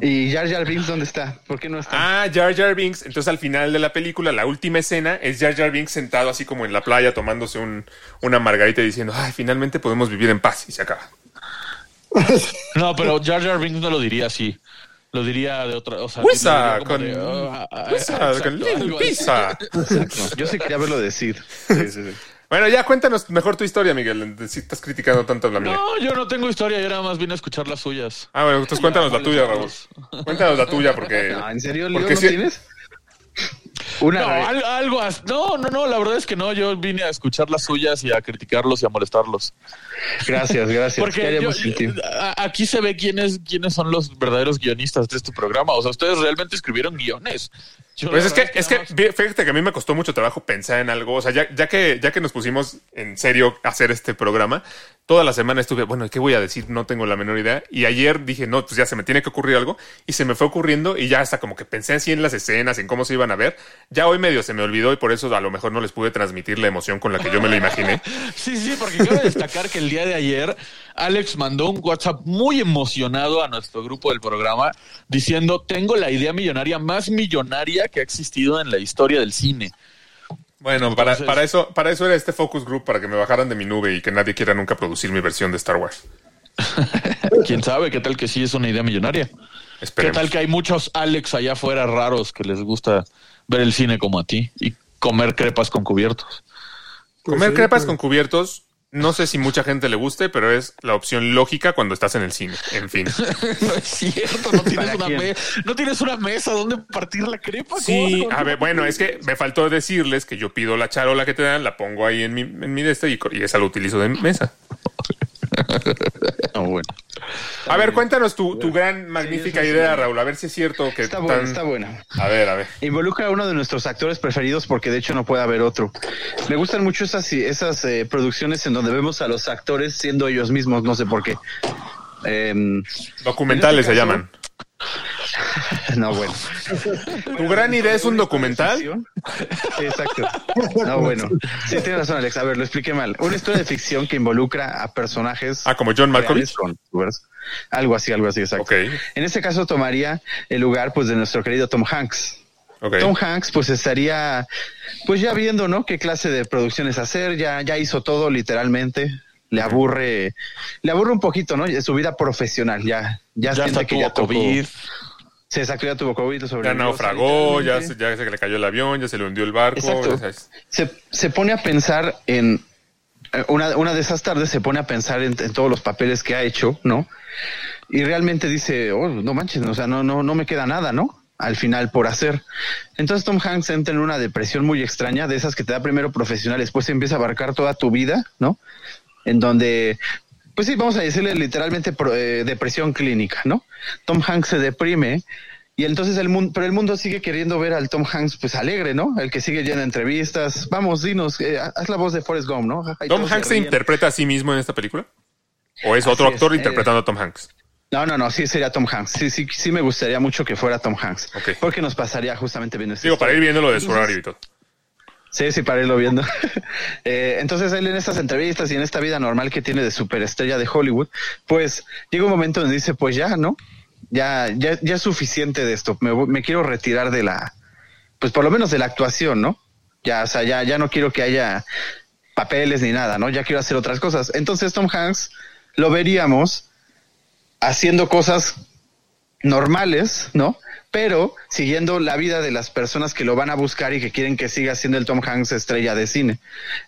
¿Y Jar Jar Binks dónde está? ¿Por qué no está? Ah, Jar Jar Binks. Entonces al final de la película, la última escena es Jar Jar Binks sentado así como en la playa tomándose un, una margarita y diciendo, ay, finalmente podemos vivir en paz y se acaba. No, pero Jar Jar Binks no lo diría así. Lo diría de otra. O sea, Wisa, con- de, ah, ah, exacto, con así. pisa. Yo sí quería verlo decir. Sí, sí, sí. Bueno, ya cuéntanos mejor tu historia, Miguel. Si estás criticando tanto la mía. No, yo no tengo historia, yo nada más vine a escuchar las suyas. Ah, bueno, entonces cuéntanos la tuya, Raúl. Cuéntanos la tuya porque... No, ¿En serio, Leo, porque no tienes? Una No, al- algo as- No, no, no, la verdad es que no. Yo vine a escuchar las suyas y a criticarlos y a molestarlos. Gracias, gracias. ¿Qué Porque yo- a- aquí se ve quiénes, quiénes son los verdaderos guionistas de este programa. O sea, ustedes realmente escribieron guiones. Yo Pues es que, es que, fíjate que a mí me costó mucho trabajo pensar en algo. O sea, ya, ya que, ya que nos pusimos en serio a hacer este programa, toda la semana estuve, bueno, ¿qué voy a decir? No tengo la menor idea. Y ayer dije, no, pues ya se me tiene que ocurrir algo. Y se me fue ocurriendo y ya hasta como que pensé así en las escenas, en cómo se iban a ver. Ya hoy medio se me olvidó y por eso a lo mejor no les pude transmitir la emoción con la que yo me lo imaginé. Sí, sí, porque cabe destacar que el día de ayer Alex mandó un WhatsApp muy emocionado a nuestro grupo del programa diciendo, tengo la idea millonaria más millonaria que ha existido en la historia del cine. Bueno, para, Entonces- para eso, para eso era este focus group, para que me bajaran de mi nube y que nadie quiera nunca producir mi versión de Star Wars. ¿Quién sabe qué tal que sí es una idea millonaria? ¿Qué Esperemos. tal que hay muchos Alex allá afuera raros que les gusta ver el cine como a ti y comer crepas con cubiertos? Pues Comer sí, crepas pues, con cubiertos, no sé si mucha gente le guste, pero es la opción lógica cuando estás en el cine. En fin. No es cierto, no tienes, ¿Para una, me- no tienes una mesa donde partir la crepa. ¿Cómo Sí, a ver, bueno, es que me faltó decirles que yo pido la charola que te dan, la pongo ahí en mi, en mi de este y, y esa la utilizo de mesa. No, bueno. A ver, cuéntanos tu, tu gran, magnífica sí, idea, Raúl, a ver si es cierto que Está buena, tan- está buena. A ver, a ver. Involucra a uno de nuestros actores preferidos porque de hecho no puede haber otro. Me gustan mucho esas, esas eh, producciones en donde vemos a los actores siendo ellos mismos, no sé por qué. Em, Documentales se caso- llaman. no, bueno. ¿Tu gran idea es un documental? exacto. No, bueno. Sí, tienes razón, Alex. A ver, lo expliqué mal. Una historia de ficción que involucra a personajes. Ah, como John Malkovich. Algo así, algo así, exacto. Ok. En este caso tomaría el lugar pues de nuestro querido Tom Hanks. Ok. Tom Hanks pues estaría pues ya viendo, ¿no? Qué clase de producciones hacer, ya, ya hizo todo literalmente. Le aburre, le aburre un poquito, ¿no? Su vida profesional, ya, ya, Ya siente que ya tocó. COVID. Se exacto, ya tuvo COVID, Ya sobrevivió naufragó, ya se, ya se le cayó el avión, ya se le hundió el barco. Exacto. ya se, se pone a pensar en eh, una, una de esas tardes se pone a pensar en, en todos los papeles que ha hecho, ¿no? Y realmente dice, oh, no manches, o sea, no, no, no me queda nada, ¿no? Al final por hacer. Entonces Tom Hanks entra en una depresión muy extraña, de esas que te da primero profesional, después empieza a abarcar toda tu vida, ¿no? En donde, pues sí, vamos a decirle literalmente pro- eh, depresión clínica, ¿no? Tom Hanks se deprime y entonces el mundo, pero el mundo sigue queriendo ver al Tom Hanks pues alegre, ¿no? El que sigue lleno de entrevistas. Vamos, dinos, eh, haz la voz de Forrest Gump, ¿no? ¿Tom Hanks se interpreta a sí mismo en esta película? ¿O es Así otro es, actor eh. interpretando a Tom Hanks? No, no, no, sí sería Tom Hanks. Sí, sí, sí me gustaría mucho que fuera Tom Hanks. Ok. Porque nos pasaría justamente bien esta Digo, para ir viendo lo de su horario y todo. Sí, sí, para irlo viendo. Eh, entonces él en estas entrevistas y en esta vida normal que tiene de superestrella de Hollywood, pues llega un momento donde dice, pues ya, ¿no? Ya, ya, ya es suficiente de esto. Me, me quiero retirar de la, pues por lo menos de la actuación, ¿no? Ya, o sea, ya, ya no quiero que haya papeles ni nada, ¿no? Ya quiero hacer otras cosas. Entonces Tom Hanks lo veríamos haciendo cosas normales, ¿no? Pero siguiendo la vida de las personas que lo van a buscar y que quieren que siga siendo el Tom Hanks estrella de cine.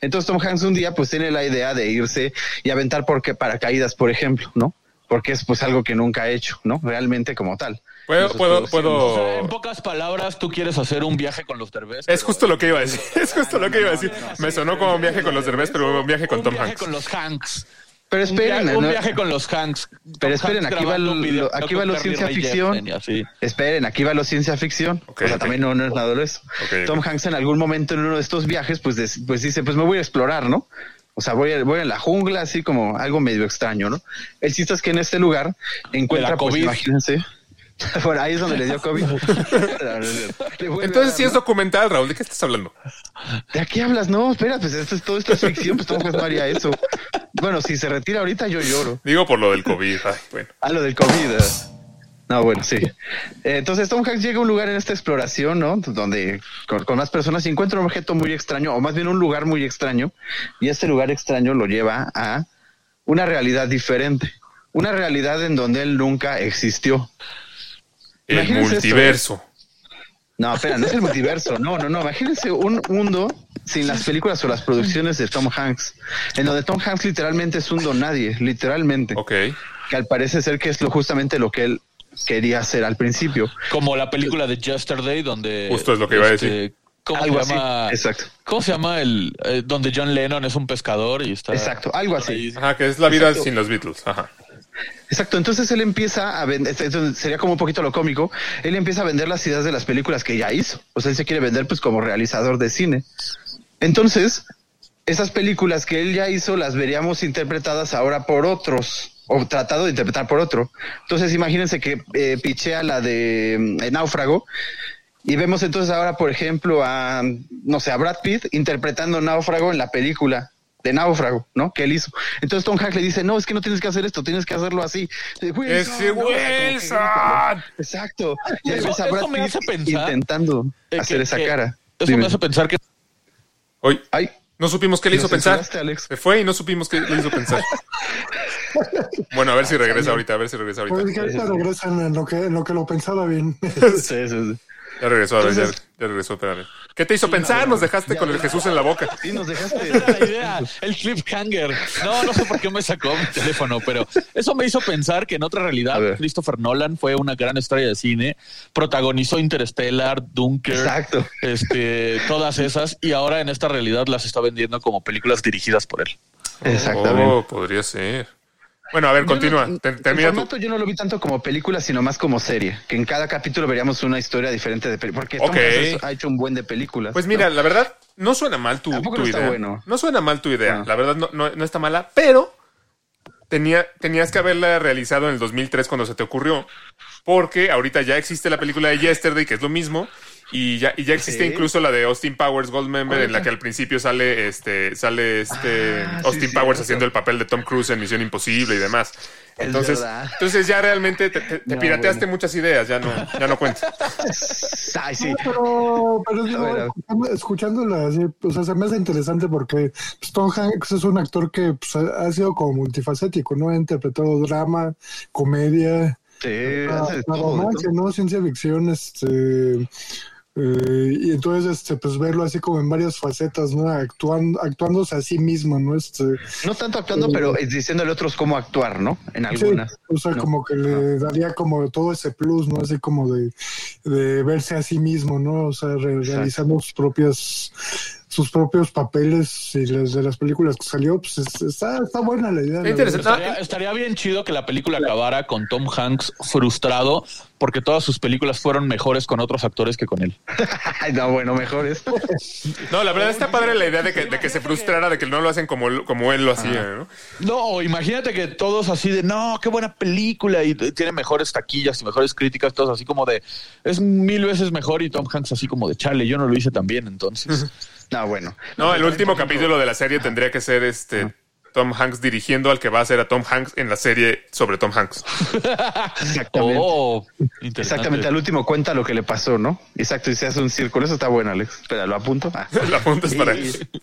Entonces Tom Hanks un día pues tiene la idea de irse y aventar porque paracaídas, por ejemplo, ¿no? Porque es pues algo que nunca ha hecho, ¿no? Realmente como tal. ¿Puedo, puedo, puedo- O sea, en pocas palabras, tú quieres hacer un viaje con los Derbez. Es justo lo que iba a decir. Es justo lo que iba a decir. Me sonó como un viaje con los Derbez, pero un viaje con un Tom viaje Hanks. con los Hanks. Pero Un, esperen, via- un ¿no? viaje con los Hanks. Pero esperen, Hanks aquí va un lo- video aquí con va lo ciencia ficción. Esperen, aquí va lo ciencia ficción. Ok, o sea, también no, no es nada de eso. Ok, Tom. Hanks en algún momento en uno de estos viajes, pues, des- pues dice, pues me voy a explorar, ¿no? O sea, voy a, voy a la jungla, así como algo medio extraño, ¿no? El chiste es que en este lugar encuentra, pues imagínense. Bueno, ahí es donde le dio COVID. Entonces a sí es documental, Raúl. ¿De qué estás hablando? ¿De qué hablas? No, espera, pues esto es, todo esto es ficción, pues Hanks no haría eso. Bueno, si se retira ahorita, yo lloro. Digo por lo del COVID. Ay, bueno. Ah, lo del COVID. eh. No, bueno, sí. Eh, Entonces Tom Hanks llega a un lugar en esta exploración, ¿no? Donde con, con más personas y encuentra un objeto muy extraño, o más bien un lugar muy extraño, y este lugar extraño lo lleva a una realidad diferente. Una realidad en donde él nunca existió. El esto, multiverso. No, espera, no es el multiverso. No, no, no. Imagínense un mundo sin las películas o las producciones de Tom Hanks, en donde Tom Hanks literalmente es un don nadie, literalmente. Ok. Que al parece ser que es lo, justamente lo que él quería hacer al principio. Como la película de Yesterday, donde. este, Justo es lo que iba a decir. ¿Cómo Algo se así. llama? Exacto. ¿Cómo se llama el. eh, donde John Lennon es un pescador y está. Exacto, algo así. ahí? Ajá, que es la vida Exacto. sin los Beatles. Ajá. Exacto, entonces él empieza a vender, sería como un poquito lo cómico, él empieza a vender las ideas de las películas que ya hizo, o sea, él se quiere vender pues como realizador de cine. Entonces, esas películas que él ya hizo las veríamos interpretadas ahora por otros, o tratado de interpretar por otro. Entonces, imagínense que eh, pichea la de mm, eh, Náufrago, y vemos entonces ahora, por ejemplo, a, no sé, a Brad Pitt interpretando Náufrago en la película de Náufrago, ¿no? Que él hizo. Entonces Tom Hanks le dice, no, es que no tienes que hacer esto, tienes que hacerlo así. Wilson, ¡Ese ¿no? Exacto. Y ahí Eso- ves a eso Brad me Pitt hace pensar, intentando Eh, hacer que- esa que- cara. Eso Dime. me hace pensar que. Hoy Ay, no supimos qué le hizo pensar. Alex. Se fue y no supimos qué le hizo pensar. Bueno, a ver si regresa ahorita, a ver si regresa Pues ahorita. que ahorita regresan en lo que, en lo que lo pensaba bien. sí, sí, sí. Ya regresó, a ver, ya, Entonces- ya regresó, espérame. ¿Qué te hizo pensar? Nos dejaste con el Jesús en la boca. Sí, nos dejaste. Era la idea, el cliffhanger. No, no sé por qué me sacó mi teléfono, pero eso me hizo pensar que en otra realidad. Christopher Nolan fue una gran estrella de cine, protagonizó Interstellar, Dunker, Exacto. este, todas esas, y ahora en esta realidad las está vendiendo como películas dirigidas por él. Exactamente. Oh, podría ser. Bueno, a ver, continúa. No- el yo no lo vi tanto como película, sino más como serie. Que en cada capítulo veríamos una historia diferente de película. Porque ha hecho un buen de películas. Pues ¿no? mira, la verdad, no suena mal tu, no idea. bueno. No suena mal tu idea. Ah. La verdad, no, no, no está mala, pero tenía, tenías que haberla realizado en el 2003 cuando se te ocurrió. Porque ahorita ya existe la película de Yesterday, que es lo mismo. Y ya, y ya existe Sí. incluso la de Austin Powers Goldmember, en la que al principio sale este, sale este Ah, Austin sí, Powers haciendo el papel de Tom Cruise en Misión Imposible y demás. Es Entonces, entonces ya realmente te, te- te No, pirateaste bueno. muchas ideas, ya no, ya no cuenta. Ay, sí. Pero, digo, escuchándola, así, o sea, se me hace interesante porque pues, Tom Hanks es un actor que pues, ha sido como multifacético, ¿no? Ha interpretado drama, comedia, Sí, Ah, romance, todo. ¿no? Ciencia ficción, este. Eh, y entonces, este, pues verlo así como en varias facetas, ¿no? Actuando, actuándose a sí mismo, ¿no? Este, No tanto actuando, pero es diciéndole a otros cómo actuar, ¿no? En sí, algunas. o sea, ¿no? como que le daría como todo ese plus, ¿no? Así como de, de verse a sí mismo, ¿no? O sea, re- realizando sus propias sus propios papeles y las de las películas que salió, pues es- está, está buena la idea. la. Estaría, estaría bien chido que la película acabara con Tom Hanks frustrado porque todas sus películas fueron mejores con otros actores que con él. No, bueno, mejor es. No, la verdad está padre la idea de que, de que se frustrara, de que no lo hacen como, él- como él lo hacía, ¿no? No, imagínate que todos así de no, qué buena película y tiene mejores taquillas y mejores críticas, todos así como de es mil veces mejor y Tom Hanks así como de chale, yo no lo hice tan bien entonces. No, bueno. No, el último capítulo de la serie tendría que ser este Tom Hanks dirigiendo al que va a ser a Tom Hanks en la serie sobre Tom Hanks. Exactamente. Oh. Exactamente, al último cuenta lo que le pasó, ¿no? Exacto, y se hace un círculo. Eso está bueno, Alex. Espera, lo apunto. Ah. La apuntas para,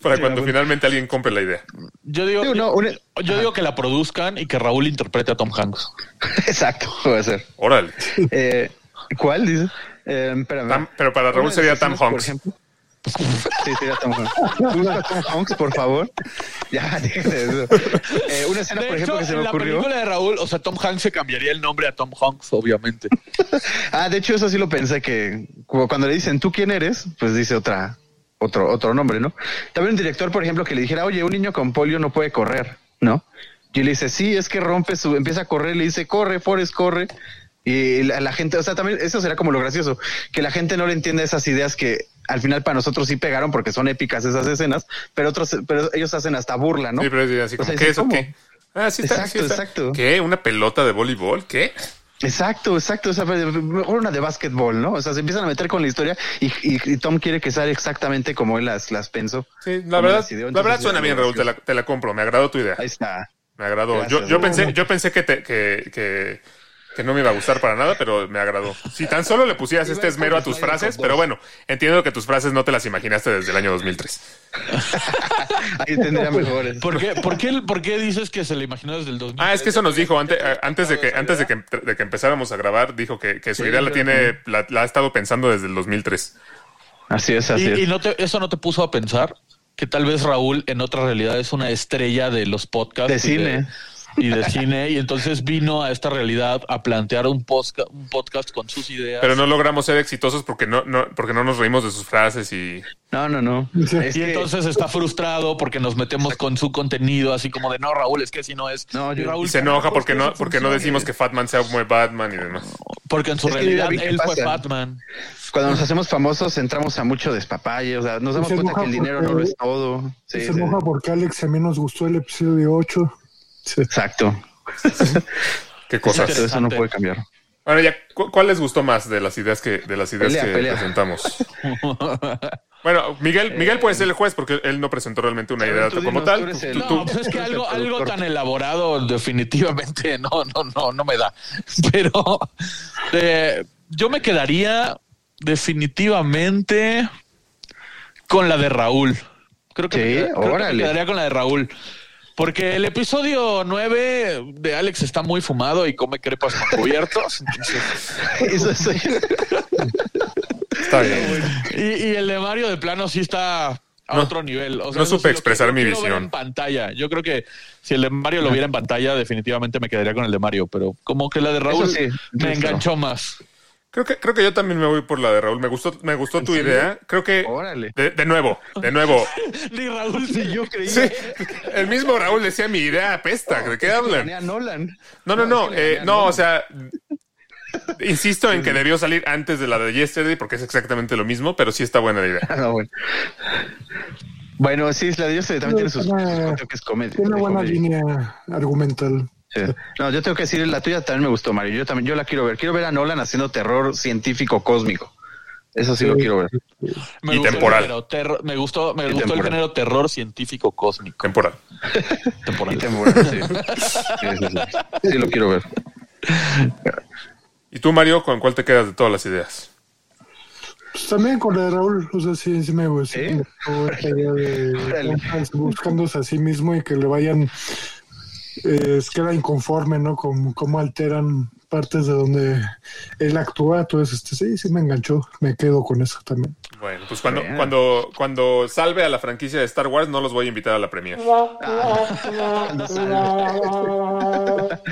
para sí, cuando finalmente alguien compre la idea. Yo digo, Digo, no, una- yo digo que la produzcan y que Raúl interprete a Tom Hanks. Exacto, puede ser. Órale. Eh, ¿Cuál dice? Eh, espérame. Tam- pero para Raúl sería por Hanks. ejemplo. Sí, Hanks. Busca Tom Hanks, por favor. Ya, eso. Eh, una escena, De por ejemplo, hecho, que se en me la ocurrió. película de Raúl, o sea, Tom Hanks se cambiaría el nombre a Tom Hanks, obviamente. Ah, de hecho, eso sí lo pensé que cu- cuando le dicen tú quién eres, pues dice otra, otro, otro nombre, ¿no? También un director, por ejemplo, que le dijera, oye, un niño con polio no puede correr, ¿no? Y le dice, sí, es que rompe su, empieza a correr, le dice, corre, Forrest, corre. Y la, la gente, o sea, también eso será como lo gracioso, que la gente no le entiende esas ideas que al final para nosotros sí pegaron porque son épicas esas escenas, pero otros, pero ellos hacen hasta burla, ¿no? Sí, pero es así O como, sea, ¿qué es o qué? Ah, sí está, Exacto, sí está. exacto. ¿Qué? ¿Una pelota de voleibol? ¿Qué? Exacto, exacto. O sea, mejor una de básquetbol, ¿no? O sea, se empiezan a meter con la historia y, y- y Tom quiere que sea exactamente como él las, las pensó. Sí, la verdad, la verdad suena es bien, Raúl, te la, gracioso. te la compro, me agradó tu idea. Ahí está. Me agradó. Gracias. Yo, yo pensé, yo pensé que, te- que, que, que no me iba a gustar para nada, pero me agradó. Si tan solo le pusieras este esmero a tus frases, pero bueno, entiendo que tus frases no te las imaginaste desde el año 2003. Ahí tendría mejores. ¿Por qué, por qué, por qué dices que se le imaginó desde el 2000? Ah, es que eso nos dijo antes, antes de que antes de que, de que empezáramos a grabar, dijo que, que su idea la tiene, la, la ha estado pensando desde el 2003. Así es, así ¿Y, y no te, eso no te puso a pensar que tal vez Raúl en otra realidad es una estrella de los podcasts De cine. Y de cine y entonces vino a esta realidad a plantear un podcast, un podcast con sus ideas. Pero no logramos ser exitosos porque no, no, porque no nos reímos de sus frases y No, no, no. Es y que- entonces está frustrado porque nos metemos con su contenido así como de no Raúl es que así no es. No, yo- Raúl, y se enoja ¿cómo porque no, porque no decimos que Fatman sea como Batman y demás. porque en su Es realidad David, ¿qué él fue? Batman. cuando nos hacemos famosos entramos a mucho despapalle, o sea, nos damos se cuenta que el dinero porque- no lo es todo. Sí, se sí. enoja porque Alex a mí nos gustó el episodio 8. Exacto. Qué cosas. Eso no puede cambiar. Bueno, ya, ¿cu- ¿cuál les gustó más de las ideas que, de las ideas Pelea, que pelea. presentamos? Bueno, Miguel, Miguel puede ser el juez porque él no presentó realmente una idea tú como dinos, tal. tú eres el- Tú- No, tú- pues es que algo, algo tan elaborado definitivamente no, no, no, no me da. Pero eh, yo me quedaría definitivamente con la de Raúl. Creo que, Sí, me, queda- creo que me quedaría con la de Raúl. Porque el episodio 9 de Alex está muy fumado y come crepas con cubiertos. entonces- Eso es- Está bien. y, y el de Mario de plano sí está a No, otro nivel. O sea, no supe sí expresar quiero- mi ver visión. En pantalla. Yo creo que si el de Mario lo viera en pantalla, definitivamente me quedaría con el de Mario. Pero como que la de Raúl sí, me sí, enganchó más. Creo que, creo que yo también me voy por la de Raúl. Me gustó, me gustó tu idea. Creo que Órale. de, de nuevo, de nuevo. Ni Raúl ni yo creí. Sí, el mismo Raúl decía mi idea apesta. ¿De qué hablan? Nolan. No, no, no, eh, no, o sea, insisto en que debió salir antes de la de Yesterday porque es exactamente lo mismo, pero sí está buena la idea. Ah, no, bueno. Bueno, sí, la de Dios también tiene sus Tiene- creo que es comedia. Tiene de buena comedia. línea argumental. Sí. No, yo tengo que decir, la tuya también me gustó, Mario. Yo también, yo la quiero ver. Quiero ver a Nolan haciendo terror científico cósmico. Eso sí, lo quiero ver. Me Y gustó el temporal. género me gustó, me Y gustó el género terror científico cósmico. Temporal. Temporal. Y temporal, sí. Sí, sí, sí. Sí, lo quiero ver. ¿Y tú, Mario, con cuál te quedas de todas las ideas? Pues también con la de Raúl, o sea, sí, sí me buscándose a sí mismo y que le vayan, eh, queda inconforme, ¿no? Como, cómo alteran partes de donde él actúa, entonces este sí, sí me enganchó, me quedo con eso también. Bueno, pues cuando, Bien. cuando, cuando salve a la franquicia de Star Wars, no los voy a invitar a la premiere. Cuando salve.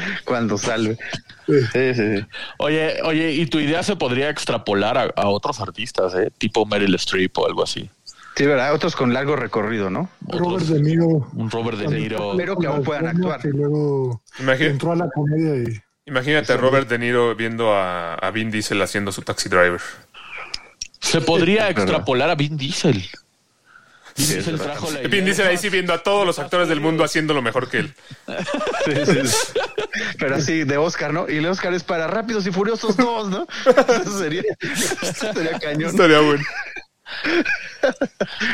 Cuando salve. Sí, sí, sí. Oye, oye, y tu idea se podría extrapolar a, a otros artistas, ¿eh? Tipo Meryl Streep o algo así. Sí, ¿verdad? Otros con largo recorrido, ¿no? Robert De Niro. Un Robert De Niro. Pero que aún puedan actuar. Y luego Imagina- entró a la comedia y imagínate a Robert De Niro viendo a, a Vin Diesel haciendo su taxi driver. Se podría extrapolar a Vin Diesel. Vin Diesel trajo la idea. Vin Diesel ahí sí viendo a todos los actores del mundo haciendo lo mejor que él. Sí, sí, sí. Pero así de Oscar, ¿no? Y el Oscar es para Rápidos y Furiosos 2, ¿no? Eso sería, eso sería cañón. Estaría bueno.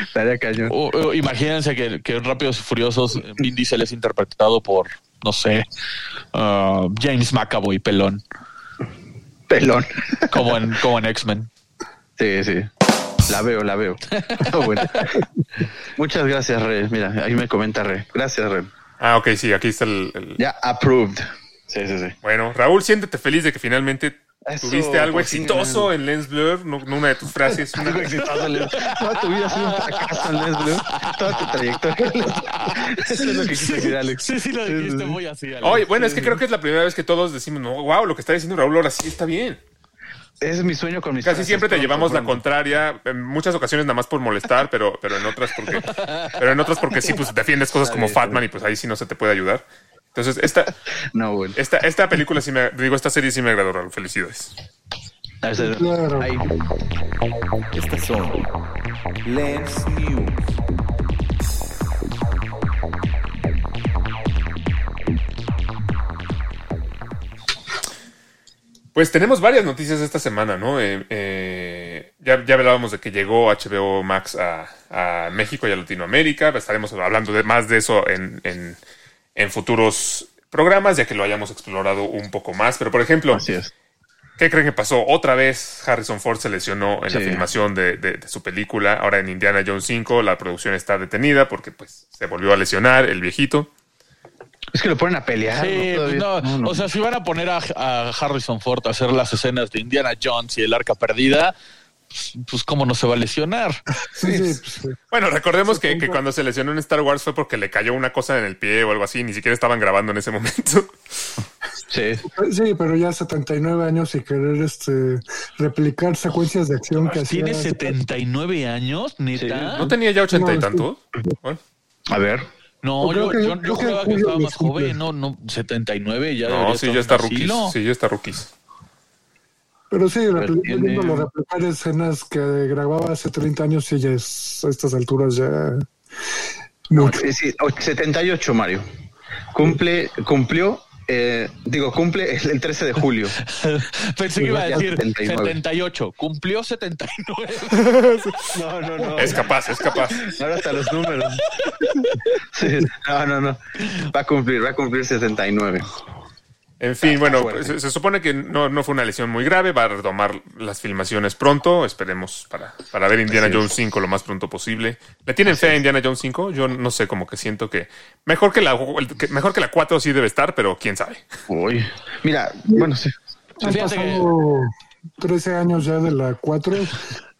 Estaría cañón. O- o imagínense que, que Rápidos y Furiosos Vin Diesel es interpretado por, no sé, ah, James McAvoy, pelón, Pelón. como en, como en X-Men. Sí, sí. La veo, la veo. Bueno. Muchas gracias, Re. Mira, ahí me comenta Re. Gracias, Re. Ah, ok, sí, aquí está el... el- Ya approved. Sí, sí, sí. Bueno, Raúl, siéntete feliz de que finalmente Eso, tuviste algo por fin, exitoso en Lens Blur, no, no una de tus frases. una- Algo exitoso, Leo. Toda tu vida ha sido un fracaso, Alex, Leo. Toda tu trayectoria. Eso es lo que quise decir, Alex. Sí, sí, lo dijiste muy así. Alex. Oye, bueno, es que creo que es la primera vez que todos decimos, no, wow, lo que está diciendo Raúl ahora sí está bien. Ese es mi sueño con mis Casi frases, siempre te llevamos la contraria, en muchas ocasiones nada más por molestar, pero, pero en otras porque, pero en otras porque sí, pues defiendes cosas como Fatman y pues ahí sí no se te puede ayudar. Entonces, esta, No, bueno. esta, esta película sí me, digo, esta serie sí me agradó, Raúl. Felicidades. A ver, Claro. ahí. Estas son Lens News. Pues tenemos varias noticias esta semana, ¿no? Eh, eh, ya, ya hablábamos de que llegó HBO Max a, a México y a Latinoamérica. Estaremos hablando de más de eso en, en, en futuros programas, ya que lo hayamos explorado un poco más. Pero, por ejemplo, Así es. ¿qué creen que pasó? Otra vez Harrison Ford se lesionó en la filmación de, de- de su película. Ahora en Indiana Jones 5 la producción está detenida porque pues se volvió a lesionar el viejito. Es que lo ponen a pelear. Sí, ¿no? pues Todavía. no, No, no. o sea, si van a poner a, a Harrison Ford a hacer las escenas de Indiana Jones y el arca perdida, pues, pues cómo no se va a lesionar. Sí, sí, pues, sí. Bueno, recordemos que, que cuando se lesionó en Star Wars fue porque le cayó una cosa en el pie o algo así. Ni siquiera estaban grabando en ese momento. Sí. Sí, pero ya 79 años y querer este replicar secuencias de acción que hacía. Tiene 79 años, neta. ¿No tenía ya ochenta y No, sí. tantos? Bueno, A ver. No, yo, que- yo, yo que estaba más joven. No, no, 79 ya. no, sí, ya está rookies. Sí, ya está rookies. Pero sí, tiene- viéndolo replicar escenas que grababa hace 30 años y ya es a estas alturas ya. Eh, sí, o- 78, Mario. Cumple, cumplió, eh, digo, cumple el, el 13 de julio. Pensé que iba a decir 79. 78. Cumplió 79. No, no, no. Es capaz, es capaz. Ahora hasta los números. Sí, no, no, no. Va a cumplir, va a cumplir 69. En fin, bueno, se, se supone que no, no fue una lesión muy grave. Va a retomar las filmaciones pronto. Esperemos para, para ver Indiana. Jones 5 lo más pronto posible. ¿Le tienen fe a Indiana Jones 5? Yo no sé, como que siento que mejor que la que- mejor que la 4 sí debe estar, pero quién sabe. Uy. Mira, bueno, sí. Han pasado 13 años ya de la 4.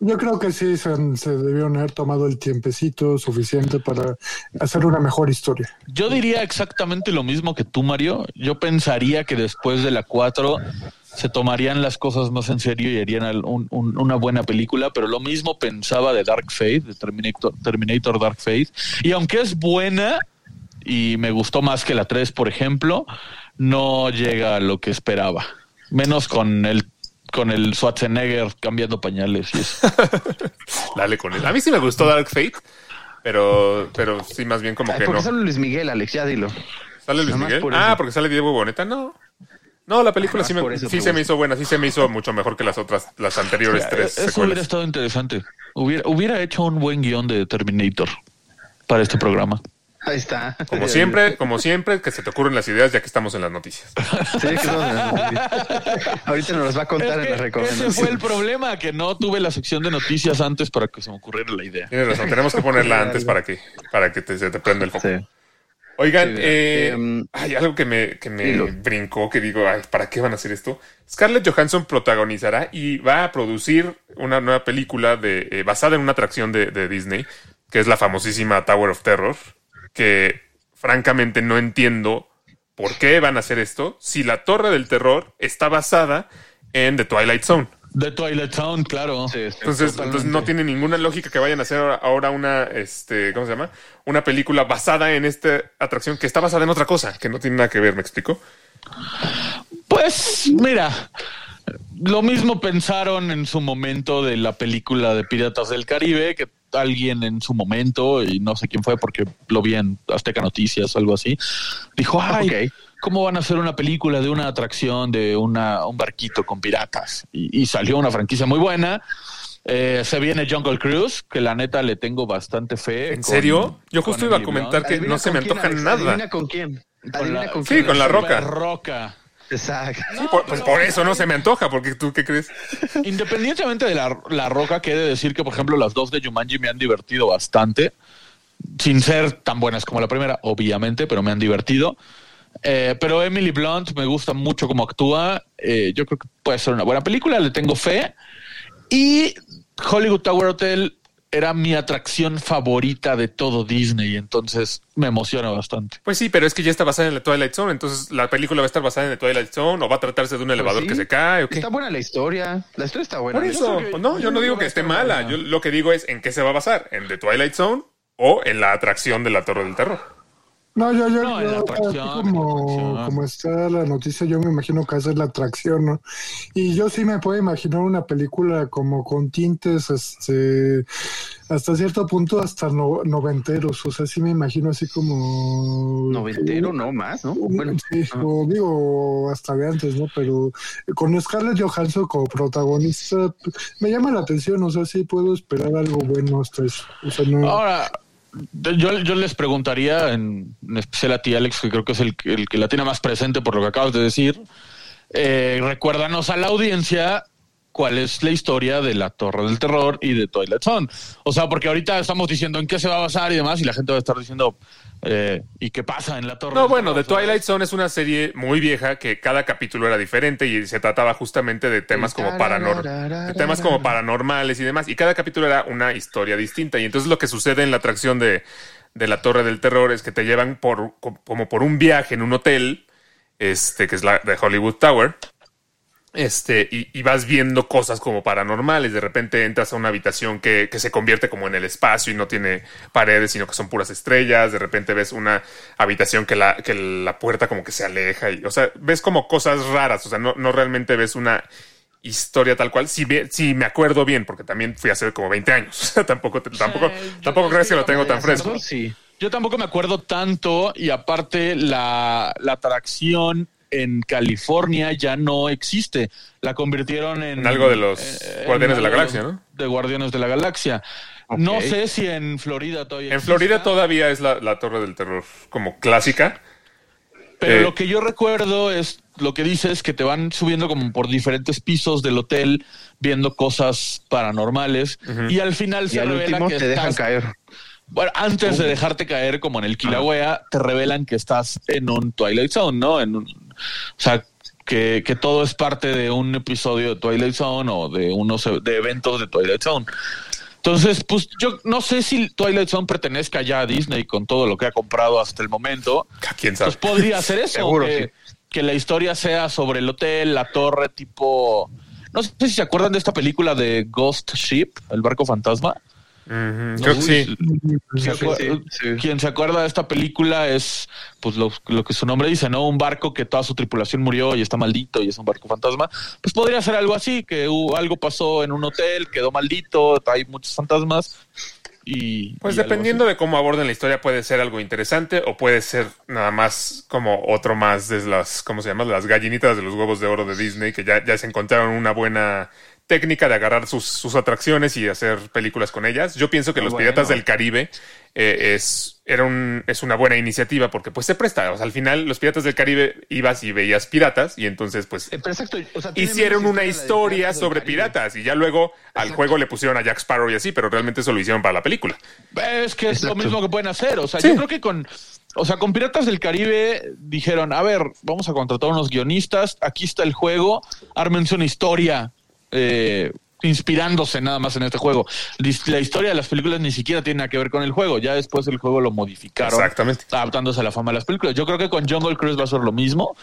Yo creo que sí se, se debieron haber tomado el tiempecito suficiente para hacer una mejor historia. Yo diría exactamente lo mismo que tú, Mario. Yo pensaría que después de la 4 se tomarían las cosas más en serio y harían una buena película, pero lo mismo pensaba de Dark Fate, de Terminator, Terminator Dark Fate. Y aunque es buena y me gustó más que la 3, por ejemplo, no llega a lo que esperaba. Menos con el con el Schwarzenegger cambiando pañales y eso. Dale con él. A mí sí me gustó Dark Fate, pero, pero sí, más bien como Ay, que ¿Por no. sale Luis Miguel, Alex? Ya dilo. ¿Sale Luis Miguel? por Ah, porque sale Diego Boneta. No. No, la película sí, me, sí se me hizo buena, sí se me hizo mucho mejor que las otras, las anteriores tres Eso hubiera estado interesante. Hubiera, hubiera hecho un buen guion de Terminator para este programa. Ahí está. Como siempre, como siempre, que se te ocurren las ideas ya que estamos en las noticias. Sí, que no, Ahorita nos los va a contar Es en la que recomendación. ese fue el problema, que no tuve la sección de noticias antes para que se me ocurriera la idea. Tienes razón, tenemos que ponerla antes para que, para que te, se te prenda el foco. Sí. Oigan, Sí, eh, em, hay algo que me, que me brincó, que digo, ay, ¿para qué van a hacer esto? Scarlett Johansson protagonizará y va a producir una nueva película de, eh, basada en una atracción de, de Disney, que es la famosísima Tower of Terror, que francamente no entiendo por qué van a hacer esto si la Torre del Terror está basada en The Twilight Zone. De Twilight Zone, claro. Sí, sí. Entonces, entonces no tiene ninguna lógica que vayan a hacer ahora- ahora una, este, ¿cómo se llama? Una película basada en esta atracción que está basada en otra cosa, que no tiene nada que ver, ¿me explico? Pues mira, lo mismo pensaron en su momento de la película de Piratas del Caribe, que alguien en su momento, y no sé quién fue porque lo vi en Azteca Noticias o algo así, dijo, ay, Ok. ¿cómo van a hacer una película de una atracción de una, un barquito con piratas? Y, y salió una franquicia muy buena. Eh, se viene Jungle Cruise, que la neta le tengo bastante fe. ¿En con- serio? Yo justo iba a comentar que Adivina no se me quién, antoja nada. Adivina con quién. Con la- con Sí, quién. con la roca. Exacto. Sí, por- pues por eso no se me antoja, porque tú qué crees. Independientemente de la, la roca, que he de decir que, por ejemplo, las dos de Jumanji me han divertido bastante. Sin ser tan buenas como la primera, obviamente, pero me han divertido. Eh, pero Emily Blunt me gusta mucho cómo actúa. Eh, yo creo que puede ser una buena película, le tengo fe. Y Hollywood Tower Hotel era mi atracción favorita de todo Disney, entonces me emociona bastante. Pues sí, pero es que ya está basada en la Twilight Zone, entonces la película va a estar basada en la Twilight Zone o va a tratarse de un elevador sí. que se cae o qué. Está buena la historia. La historia está buena. Por eso, que- no, yo no digo que esté mala. Yo lo que digo es en qué se va a basar, en The Twilight Zone o en la atracción de la Torre del Terror. No, yo, yo, No, la yo, atracción, la como, atracción. como está la noticia, yo me imagino que hacer la atracción, ¿no? Y yo sí me puedo imaginar una película como con tintes, este, hasta cierto punto, hasta no- noventeros, o sea, sí me imagino así como... Noventero, no más, ¿no? Bueno, Sí, o digo hasta de antes, ¿no? Pero con Scarlett Johansson como protagonista me llama la atención, o sea, sí puedo esperar algo bueno hasta eso. O sea, no. Ahora, yo, yo les preguntaría, en, en especial a ti, Alex, que creo que es el, que- el que la tiene más presente por lo que acabas de decir, eh, recuérdanos a la audiencia cuál es la historia de la Torre del Terror y de Twilight Zone. O sea, porque ahorita estamos diciendo en qué se va a basar y demás, y la gente va a estar diciendo, eh, ¿y qué pasa en la Torre No, del bueno, Terror? The Twilight Zone es una serie muy vieja que cada capítulo era diferente y se trataba justamente de temas como paranor de temas como paranormales y demás. Y cada capítulo era una historia distinta. Y entonces lo que sucede en la atracción de, de la Torre del Terror es que te llevan por como por un viaje en un hotel, este, que es la de Hollywood Tower. Este, y, y vas viendo cosas como paranormales. De repente entras a una habitación que, que se convierte como en el espacio y no tiene paredes, sino que son puras estrellas. De repente ves una habitación que la, que la puerta como que se aleja. Y, o sea, ves como cosas raras. O sea, no, no realmente ves una historia tal cual. Si, si me acuerdo bien, porque también fui hace como 20 años. O sea, tampoco, te- tampoco, yo tampoco crees que lo tengo tan fresco. sí. Yo tampoco me acuerdo tanto y aparte la, la atracción en California ya no existe. La convirtieron en... En algo de los eh, Guardianes de la Galaxia, ¿no? De Guardianes de la Galaxia. No sé si en Florida todavía En exista, Florida todavía es la, la Torre del Terror como clásica. Pero eh, lo que yo recuerdo es lo que dices que te van subiendo como por diferentes pisos del hotel viendo cosas paranormales y al final Y se al revela último que te dejan estás- caer. Bueno, antes de dejarte caer como en el Kilauea, te revelan que estás en un Twilight Zone, ¿no? En un, o sea, que, que todo es parte de un episodio de Twilight Zone o de unos e- de eventos de Twilight Zone. Entonces, pues yo no sé si Twilight Zone pertenezca ya a Disney con todo lo que ha comprado hasta el momento. ¿Quién sabe? Pues podría ser eso, Seguro, que, sí. que la historia sea sobre el hotel, la torre, tipo... No sé si se acuerdan de esta película de Ghost Ship, el barco fantasma. Creo que sí. ¿Se Sí, acuer- sí, sí. Quien se acuerda de esta película es pues lo, lo que su nombre dice, ¿no? Un barco que toda su tripulación murió y está maldito y es un barco fantasma. Pues podría ser algo así, que hubo- algo pasó en un hotel, quedó maldito, hay muchos fantasmas y... Pues y dependiendo de cómo aborden la historia puede ser algo interesante o puede ser nada más como otro más de las, ¿cómo se llama? Las gallinitas de los huevos de oro de Disney que ya, ya se encontraron una buena técnica de agarrar sus, sus atracciones y hacer películas con ellas. Yo pienso que Los bueno. Piratas del Caribe eh, es, era un, es una buena iniciativa porque pues se presta. O sea, al final Los Piratas del Caribe ibas y veías piratas y entonces pues Eh, pero exacto, o sea, tiene hicieron una historia sobre piratas y ya luego al juego le pusieron a Jack Sparrow y así, pero realmente eso lo hicieron para la película. Es que es lo mismo que pueden hacer. O sea, Sí. yo creo que con, o sea, con Piratas del Caribe dijeron, a ver, vamos a contratar unos guionistas, aquí está el juego, ármense una historia, eh, inspirándose nada más en este juego. La historia de las películas ni siquiera tiene nada que ver con el juego, ya después el juego lo modificaron. Exactamente. Adaptándose a la fama de las películas. Yo creo que con Jungle Cruise va a ser lo mismo.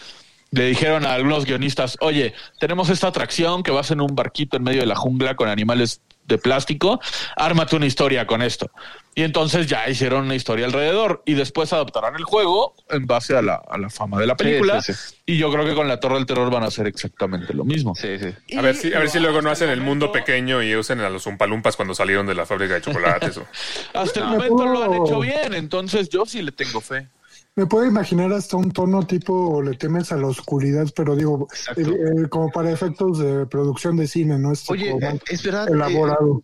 Le dijeron a algunos guionistas, oye, tenemos esta atracción que vas en un barquito en medio de la jungla con animales de plástico, ármate una historia con esto. Y entonces ya hicieron una historia alrededor y después adaptarán el juego en base a la, a la fama de la película. sí, sí. Y yo creo que con la Torre del Terror van a hacer exactamente lo mismo. Sí, sí. A ver si, a ver si luego no hacen el mundo pequeño y usen a los Umpalumpas cuando salieron de la fábrica de chocolates. o- Hasta el Me momento lo han hecho bien, entonces yo sí le tengo fe. Me puedo imaginar hasta un tono tipo le temes a la oscuridad, pero digo, eh, eh, como para efectos de producción de cine, ¿no? Este Oye, como es verdad. eh, elaborado.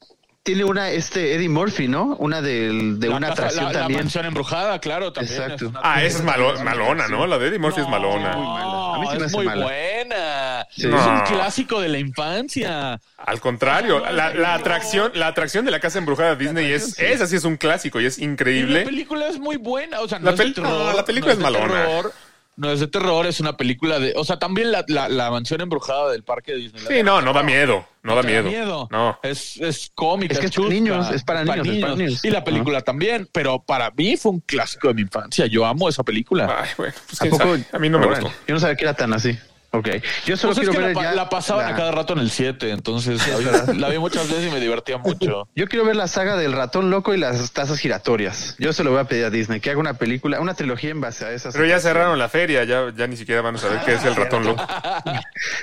Tiene una, este Eddie Murphy, ¿no? Una del, de La una casa- atracción la, la también. mansión embrujada, claro, también. Exacto. es una- Ah, esa es malo- malona, ¿no? La de Eddie Murphy es No, malona. muy mala. A mí se me es hace muy mala. buena. Sí. Es No. un clásico de la infancia. Al contrario, la, la atracción, la atracción de la casa embrujada de Disney es, esa sí es un clásico y es Y la increíble. película es muy buena. O sea, no La es de terror. no, la película no es malona. terror, no es de terror, es una película de. O sea, también la, la, la mansión embrujada del parque de Disney. Sí, no, no da miedo, no da te miedo. No. Es, es cómica, Es que es, para chusca, niños, es para niños, es para niños. Y la película también, pero para mí fue un clásico de mi infancia. Yo amo esa película. Ay, bueno, pues ¿A poco? A mí no me Órale, gustó. Yo no sabía que era tan así. Ok. Yo solo Pues es quiero que ver la, ya la pasaban la- a cada rato en el 7, entonces la, vi- la vi muchas veces y me divertía mucho. Yo quiero ver la saga del ratón loco y las tazas giratorias. Yo se lo voy a pedir a Disney que haga una película, una trilogía en base a esas. Pero ya cerraron la feria, ya, ya ni siquiera van a saber qué es el ratón loco.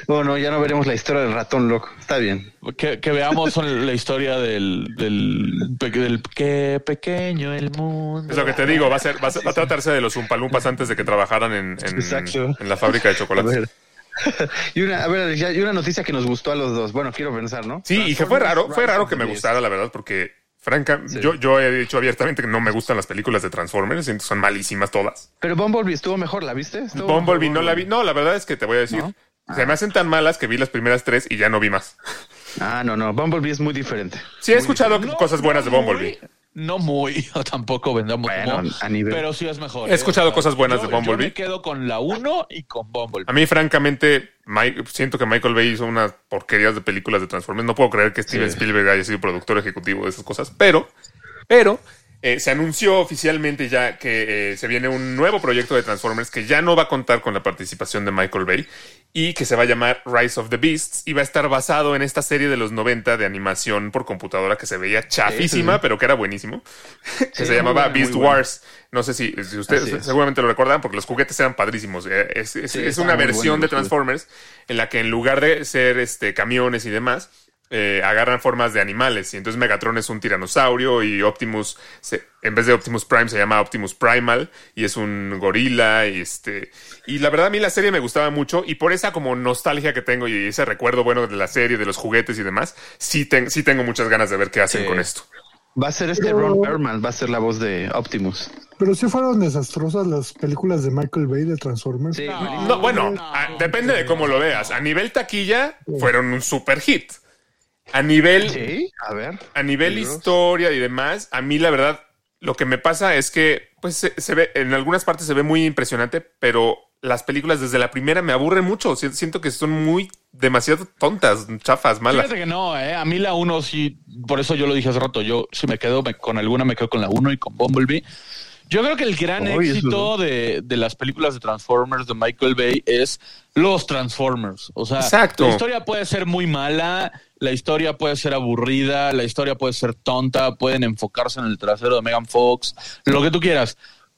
Bueno, ya no veremos la historia del ratón loco. Está bien. Que, que veamos la historia del, del, del qué pequeño el mundo. Es lo que te digo, va a ser, va a, ser- va a tratarse de los Umpalumpas antes de que trabajaran en, en, la fábrica de chocolates. y una, a ver, ya- y una noticia que nos gustó a los dos. Bueno, quiero pensar, ¿no? Sí, y que fue raro, fue raro que me gustara, la verdad, porque franca, yo, yo he dicho abiertamente que no me gustan las películas de Transformers, siento que son malísimas todas. Pero Bumblebee estuvo mejor, ¿la viste? Estuvo Bumblebee mejor no la vi, no, la verdad es que te voy a decir, ¿No? se me hacen tan malas que vi las primeras tres y ya no vi más. Ah, no, no. Bumblebee es muy diferente. Sí, he escuchado cosas buenas de Bumblebee. No muy, tampoco vendamos Bueno, nivel- pero sí es mejor. He escuchado cosas buenas Yo- de Bumblebee. Yo me quedo con la 1 y con Bumblebee. A mí, francamente, Mike- siento que Michael Bay hizo unas porquerías de películas de Transformers. No puedo creer que Steven Sí. Spielberg haya sido productor ejecutivo de esas cosas, pero, pero eh, se anunció oficialmente ya que eh, se viene un nuevo proyecto de Transformers que ya no va a contar con la participación de Michael Bay y que se va a llamar Rise of the Beasts y va a estar basado en esta serie de los 90 de animación por computadora que se veía chafísima, Sí, sí. pero que era buenísimo, que se llamaba Beast. Wars. No sé si, si ustedes Así es. seguramente lo recuerdan porque los juguetes eran padrísimos. Eh, Es, es- una versión de. Transformers en la que en lugar de ser este camiones y demás, eh, agarran formas de animales. Y entonces Megatron es un tiranosaurio y Optimus, se- en vez de Optimus Prime, se llama Optimus Primal y es un gorila. Y, este, y la verdad, a mí la serie me gustaba mucho y por esa como nostalgia que tengo y ese recuerdo bueno de la serie, de los juguetes y demás, sí, ten- sí tengo muchas ganas de ver qué hacen Sí. con esto. Va a ser este Pero- Ron Perlman, va a ser la voz de Optimus. Pero sí fueron desastrosas las películas de Michael Bay de Transformers. Sí, No, bueno, a- depende de cómo lo veas. A nivel taquilla, fueron un super hit. A nivel, Sí, a ver. a nivel Libros. historia y demás, a mí la verdad, lo que me pasa es que, pues, se, se ve, en algunas partes se ve muy impresionante, pero las películas desde la primera me aburren mucho. Si- Siento que son muy demasiado tontas, chafas, malas. Fíjate que no, eh. a mí la 1 sí, por eso yo lo dije hace rato, yo si me quedo me- con alguna me quedo con la 1 y con Bumblebee. Yo creo que el gran éxito de, de las películas de Transformers de Michael Bay es los Transformers. O sea, Exacto. la historia puede ser muy mala, la historia puede ser aburrida, la historia puede ser tonta, pueden enfocarse en el trasero de Megan Fox, lo que tú quieras.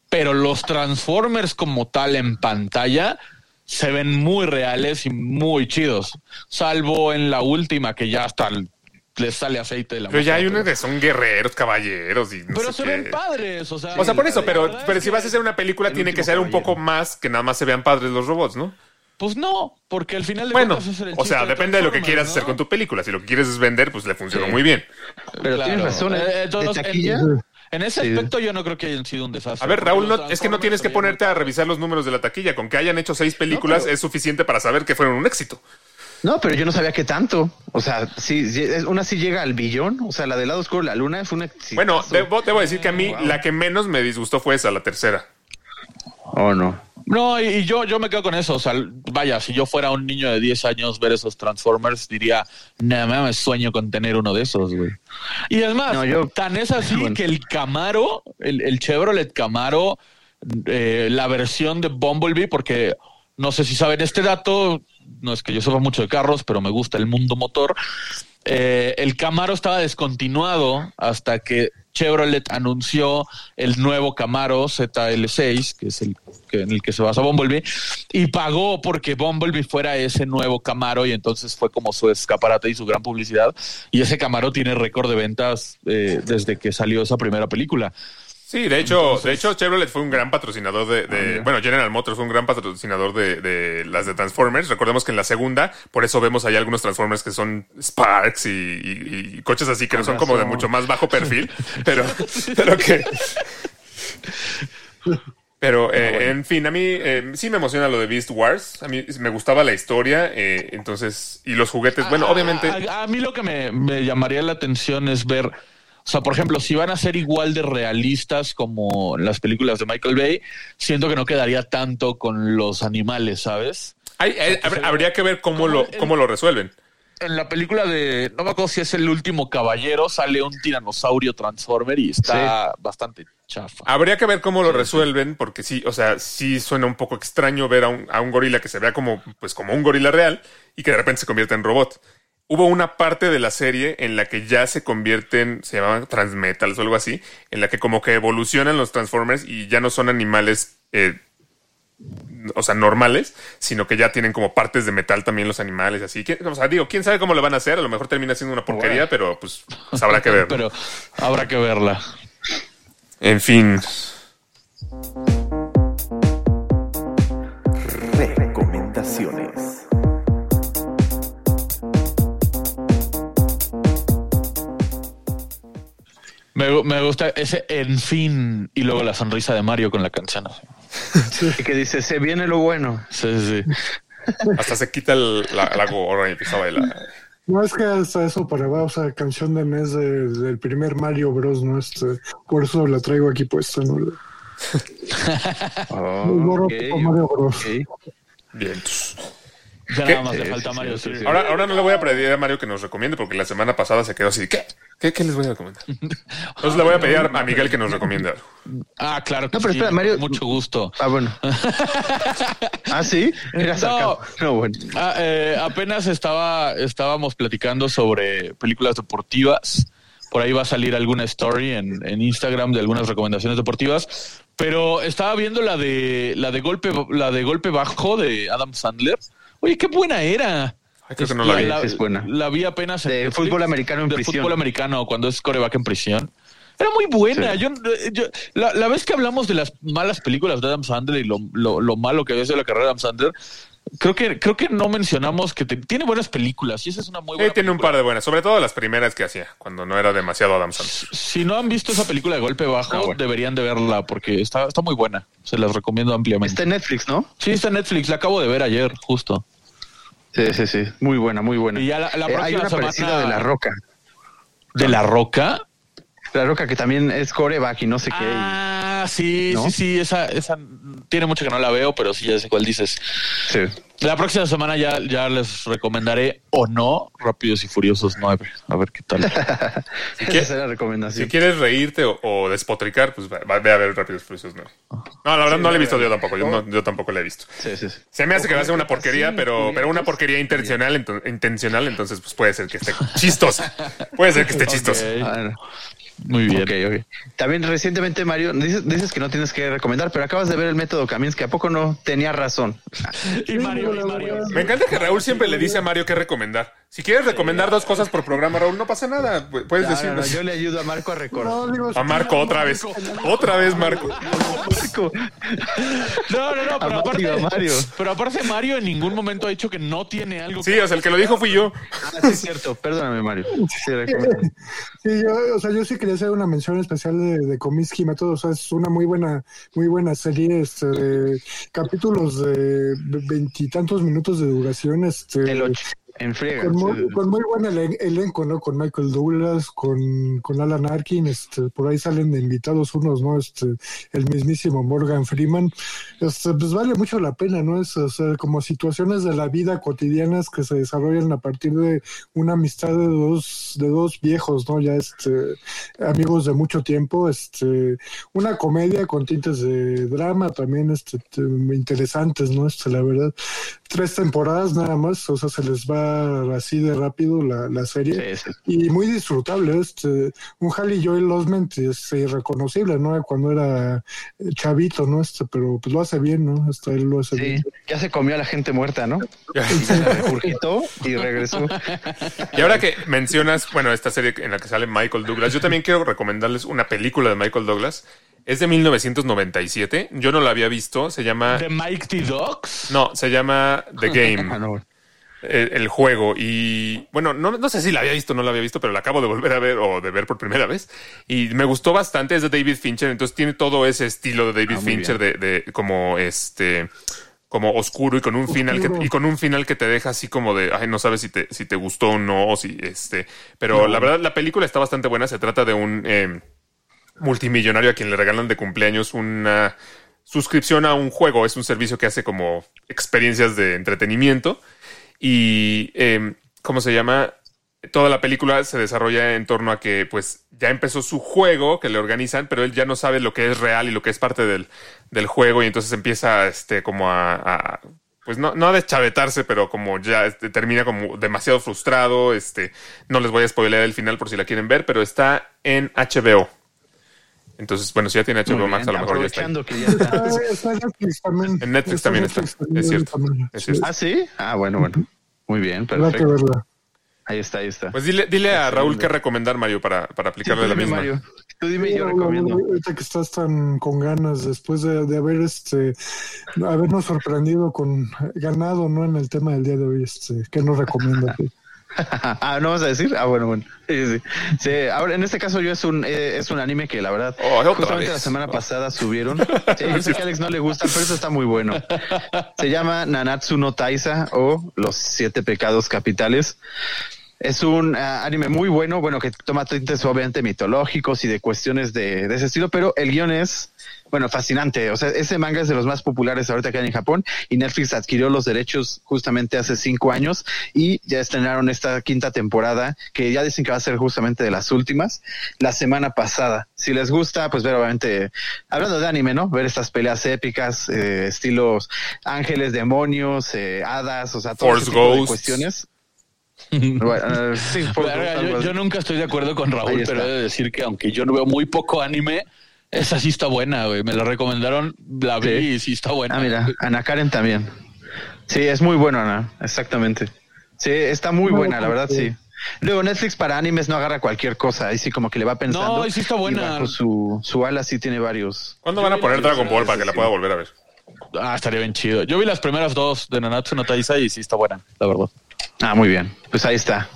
Pero los Transformers como tal en pantalla se ven muy reales y muy chidos. Salvo en la última que ya hasta el- les sale aceite de la Pero ya hay unos que son guerreros, caballeros y no Pero sé se qué. ven padres, o sea. O sea, por eso, pero, pero es si vas a hacer una película, El tiene que ser un caballero. poco más que nada más se vean padres los robots, ¿no? Pues no, porque al final de Bueno, cuentas es el o sea, depende de lo que Transformers, quieras ¿no? hacer con tu película. Si lo que quieres es vender, pues le funcionó Sí. muy bien. Pero Claro. tienes razón, ¿eh? Eh, de taquilla. en, en ese Sí. aspecto yo no creo que hayan sido un desastre. A ver, Raúl, no, es que no tienes que ponerte a revisar los números de la taquilla. Con que hayan hecho seis películas pero- es suficiente para saber que fueron un éxito. No, pero yo no sabía que tanto. O sea, sí, sí, es- una sí llega al billón. O sea, la del lado oscuro de la luna fue una. Bueno, debo, debo decir que a mí la que menos me disgustó fue esa, la tercera. ¿O no? No, y, y yo, yo me quedo con eso. O sea, vaya, si yo fuera un niño de 10 años ver esos Transformers, diría, nada más me sueño con tener uno de esos, güey. Y es más, No, yo- tan es así Bueno. que el Camaro, el, el Chevrolet Camaro, eh, la versión de Bumblebee, porque no sé si saben este dato, no es que yo sepa mucho de carros, pero me gusta el mundo motor. Eh, el Camaro estaba descontinuado hasta que Chevrolet anunció el nuevo Camaro ZL6, que es el que, en el que se basa Bumblebee, y pagó porque Bumblebee fuera ese nuevo Camaro y entonces fue como su escaparate y su gran publicidad. Y ese Camaro tiene récord de ventas eh, desde que salió esa primera película. Sí, de hecho, de hecho Chevrolet fue un gran patrocinador de, de- bueno, General Motors fue un gran patrocinador de, de las de Transformers. Recordemos que en la segunda, por eso vemos ahí algunos Transformers que son Sparks y, y- y coches así que no son como de mucho más bajo perfil, pero, pero que, pero eh, en fin, a mí eh, sí me emociona lo de Beast Wars. A mí me gustaba la historia, eh, entonces y los juguetes. Bueno, A- obviamente. A, a mí lo que me, me llamaría la atención es ver, o sea, por ejemplo, si van a ser igual de realistas como las películas de Michael Bay, siento que no quedaría tanto con los animales, ¿sabes? hay- hay- habr- habría que ver cómo lo, cómo lo resuelven. En la película de, no me acuerdo si es el último caballero, sale un tiranosaurio transformer y está bastante chafa. Habría que ver cómo lo resuelven, porque sí, o sea, sí suena un poco extraño ver a un, a un gorila que se vea como, pues, como un gorila real y que de repente se convierte en robot. Hubo una parte de la serie en la que ya se convierten, se llamaban transmetals o algo así, en la que como que evolucionan los Transformers y ya no son animales, eh, o sea, normales, sino que ya tienen como partes de metal también los animales, así. ¿Quién- O sea, digo, quién sabe cómo lo van a hacer, a lo mejor termina siendo una porquería, pero pues, pues habrá que ver. Pero habrá que verla. En fin. Recomendaciones. Me, me gusta ese en fin y luego la sonrisa de Mario con la canción. Y que dice, se viene lo bueno. Sí, sí, sí. Hasta se quita el- la, la gorra y empieza a bailar. No es que hasta eso para o sea, canción de NES de- del primer Mario Bros, ¿no? Este, por eso la traigo aquí puesta, ¿no? El gorro Ok, tipo Mario Bros. ok. Bien. Ya ¿Qué? nada más le falta sí, Mario. sí, sí. sí. Ahora, ahora no le voy a pedir a Mario que nos recomiende porque la semana pasada se quedó así. de, ¿Qué? ¿Qué, qué les voy a recomendar? Entonces le voy a pedir a Miguel que nos recomiende algo. Ah, claro que No, pero sí, espera, Mario- Mucho gusto. Ah, bueno. ah, sí. Era No. No, bueno. Ah, eh, apenas estaba, estábamos platicando sobre películas deportivas. Por ahí va a salir alguna story en, en Instagram de algunas recomendaciones deportivas. Pero estaba viendo la de la de golpe, la de golpe bajo de Adam Sandler. Oye, qué buena era. Creo que no la vi. Es buena. La vi apenas en De Netflix. fútbol americano en de prisión. fútbol americano cuando es coreback en prisión. Era muy buena. Sí. Yo, yo- la, la vez que hablamos de las malas películas de Adam Sandler y lo, lo, lo malo que había sido la carrera de Adam Sandler, creo que, creo que no mencionamos que te- tiene buenas películas y esa es una muy buena. Eh, tiene un película. par de buenas, sobre todo las primeras que hacía, cuando no era demasiado Adam Sandler. Si no han visto esa película de golpe bajo, Ah, bueno. deberían de verla porque está, está muy buena. Se las recomiendo ampliamente. Está en Netflix, ¿no? Sí, está en Netflix. La acabo de ver ayer, justo. Sí, sí, sí. Muy buena, muy buena. Y ya la- la Eh, hay una parecida de La Roca. ¿De La Roca? La Roca que también es coreback y no sé qué. y- Ah, sí, ¿No? sí, sí. Esa, esa tiene mucho que no la veo, pero sí ya sé cuál dices. Sí. La próxima semana ya, ya les recomendaré o no Rápidos y Furiosos 9. A ver qué tal. Esa es la recomendación. Si quieres reírte o, o despotricar, pues ve a ver Rápidos y Furiosos, ¿no? No, la verdad no la he visto yo tampoco. Yo, no- yo tampoco la he visto. Sí, sí, sí. Se me hace que va a ser una porquería, pero, pero una porquería intencional, ento- intencional, entonces pues puede ser que esté chistosa. Puede ser que esté chistosa. No. Muy bien. También recientemente, Mario, dices, dices que no tienes que recomendar, pero acabas de ver el método Kaminsky. ¿A poco no tenía razón? Y Mario, y Mario. Me encanta que Raúl siempre le dice a Mario qué recomendar. Si quieres recomendar dos cosas por programa, Raúl, no pasa nada. Pu- Puedes No, no, no, decirnos. yo le ayudo a Marco a recordar. No, digo, A Marco otra vez. Otra vez, Marco. Marco. No, no, no, pero A aparte, Mario, a Mario. pero aparte Mario en ningún momento ha dicho que no tiene algo Sí, que o sea, el que lo dijo fui yo. Ah, sí, es cierto. Perdóname, Mario. Sí, yo, o sea, yo sí quería hacer una mención especial de, de Comiskey Método. O es una muy buena, muy buena serie, este, capítulos de veintitantos minutos de duración, este, El. En friega. Con muy, sí. con muy buen elen- elenco, ¿no? Con Michael Douglas, con, con Alan Arkin, este, por ahí salen de invitados unos, ¿no? Este, el mismísimo Morgan Freeman. Este, pues vale mucho la pena, ¿no? Es, o sea, como situaciones de la vida cotidianas que se desarrollan a partir de una amistad de dos, de dos viejos, ¿no? Ya este, amigos de mucho tiempo, este, una comedia con tintes de drama también, este, te- interesantes, ¿no? Este, la verdad tres temporadas nada más, o sea, se les va así de rápido la, la serie Sí, sí. y muy disfrutable. Este, un Halley Joel Osment es irreconocible, ¿no? Cuando era eh, chavito, ¿no? Este, pero pues lo hace bien, ¿no? Este, él lo hace Sí, bien. ya se comió a la gente muerta, ¿no? Y se regurgitó y regresó. Y ahora que mencionas, bueno, esta serie en la que sale Michael Douglas, yo también quiero recomendarles una película de Michael Douglas. Es de 1997. Yo no la había visto. Se llama. ¿De Mike T. Dogs? No, se llama The Ah, Game, no. el, el juego. Y bueno, no, no sé si la había visto o no la había visto, pero la acabo de volver a ver o de ver por primera vez. Y me gustó bastante. Es de David Fincher, entonces tiene todo ese estilo de David Ah, Fincher de, de como este como oscuro y con un final que, y con un final que te deja así como de ay no sabes si te si te gustó o no o si este pero la verdad la película está bastante buena se trata de un eh, multimillonario a quien le regalan de cumpleaños una suscripción a un juego. Es un servicio que hace como experiencias de entretenimiento. Y, eh, ¿cómo se llama? Toda la película se desarrolla en torno a que, pues, ya empezó su juego que le organizan, pero él ya no sabe lo que es real y lo que es parte del, del juego. Y entonces empieza, este, como a, pues no, no a deschavetarse, pero como ya este, termina como demasiado frustrado. Este, no les voy a spoilear el final por si la quieren ver, pero está en HBO. Entonces, bueno, si ya tiene HBO Max, a lo mejor ya está. que ya está. Ah, está en Netflix también. En Netflix también está, Netflix es cierto, también. es Sí, cierto. Ah, sí. Ah, bueno, bueno. Muy bien, perfecto. verla. Ahí está, ahí está. Pues dile, dile a Raúl qué recomendar, Mario, para, para Sí, aplicarle tú la dime, misma. Mario. Tú dime yo recomiendo. Ahorita que estás tan con ganas, después de, de haber este habernos sorprendido con ganado, ¿no? En el tema del día de hoy, este, ¿qué nos recomiendas? ah, ¿no vas a decir? Ah, bueno, bueno. Sí, sí. Sí, ahora en este caso yo es un eh, es un anime que la verdad Oh, justamente vez. la semana pasada subieron. Sí, yo sé que a Alex no le gusta, pero eso está muy bueno. Se llama Nanatsu no Taisa o Los siete pecados capitales. Es un ah, anime muy bueno, bueno, que toma tintes obviamente mitológicos y de cuestiones de, de ese estilo, pero el guion es, bueno, fascinante. O sea, ese manga es de los más populares ahorita que hay en Japón y Netflix adquirió los derechos justamente hace cinco años y ya estrenaron esta quinta temporada que ya dicen que va a ser justamente de las últimas la semana pasada. Si les gusta, pues ver obviamente, hablando de anime, ¿no? Ver estas peleas épicas, eh, estilos ángeles, demonios, eh, hadas, o sea, tipo de cuestiones. Bueno, sí, Verga, yo, nunca estoy de acuerdo con Raúl, pero he de decir que aunque yo no veo muy poco anime, esa sí está buena, güey. Me la recomendaron, la vi Sí. y sí está buena. Ah, mira, Ana Karen también. Sí, es muy bueno, Ana, exactamente. Sí, está muy No, buena, la verdad, sí. sí. Luego Netflix para animes no agarra cualquier cosa, ahí sí como que le va pensando. No, sí está buena. y bajo su, su ala sí tiene varios. ¿Cuándo van a poner Dragon Ball para que la pueda volver a ver? Ah, estaría bien chido. Yo vi las primeras dos de Nanatsu no Taisa y sí está buena, la verdad. Ah, muy bien. Pues ahí está.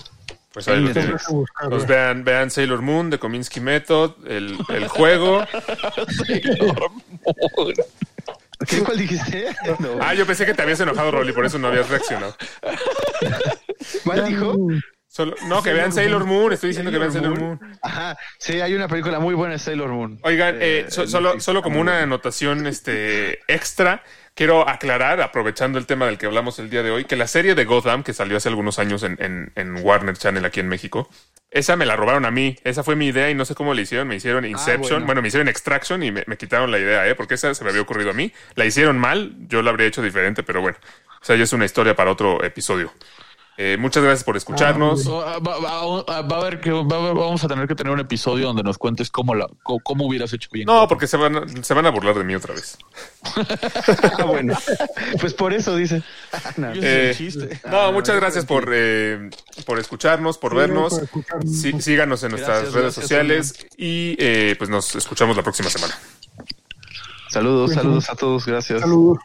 Pues ahí lo tienes. Pues vean, vean Sailor Moon de Kominsky Method, el, el juego. ¿Qué cuál dijiste? No. Ah, yo pensé que te habías enojado, Rolly, por eso no habías reaccionado. ¿Cuál dijo? Solo, no, que vean Sailor Moon, estoy diciendo que vean Sailor Moon. Ajá, sí, hay una película muy buena de Sailor Moon. Oigan, eh, so- en solo, solo como una anotación este, extra, quiero aclarar, aprovechando el tema del que hablamos el día de hoy, que la serie de Gotham, que salió hace algunos años en, en- en Warner Channel aquí en México, esa me la robaron a mí. Esa fue mi idea y no sé cómo le hicieron. Me hicieron Inception, bueno. bueno. me hicieron Extraction y me, me quitaron la idea, ¿eh? porque esa se me había ocurrido a mí. La hicieron mal, yo la habría hecho diferente, pero bueno, o sea, ya es una historia para otro episodio. Eh, muchas gracias por escucharnos. Va, va- va- va a haber que vamos a tener que tener un episodio donde nos cuentes cómo la cómo, cómo hubieras hecho bien. No, porque se van, a- se van a burlar de mí otra vez. Ah, bueno. Pues por eso dice. No. Eh, chiste. No, muchas gracias por, eh, por escucharnos, por Sí, vernos. por escucharnos. Sí, síganos en nuestras Gracias, redes gracias, sociales y eh, pues nos escuchamos la próxima semana. Saludos, saludos a todos, gracias. Saludos.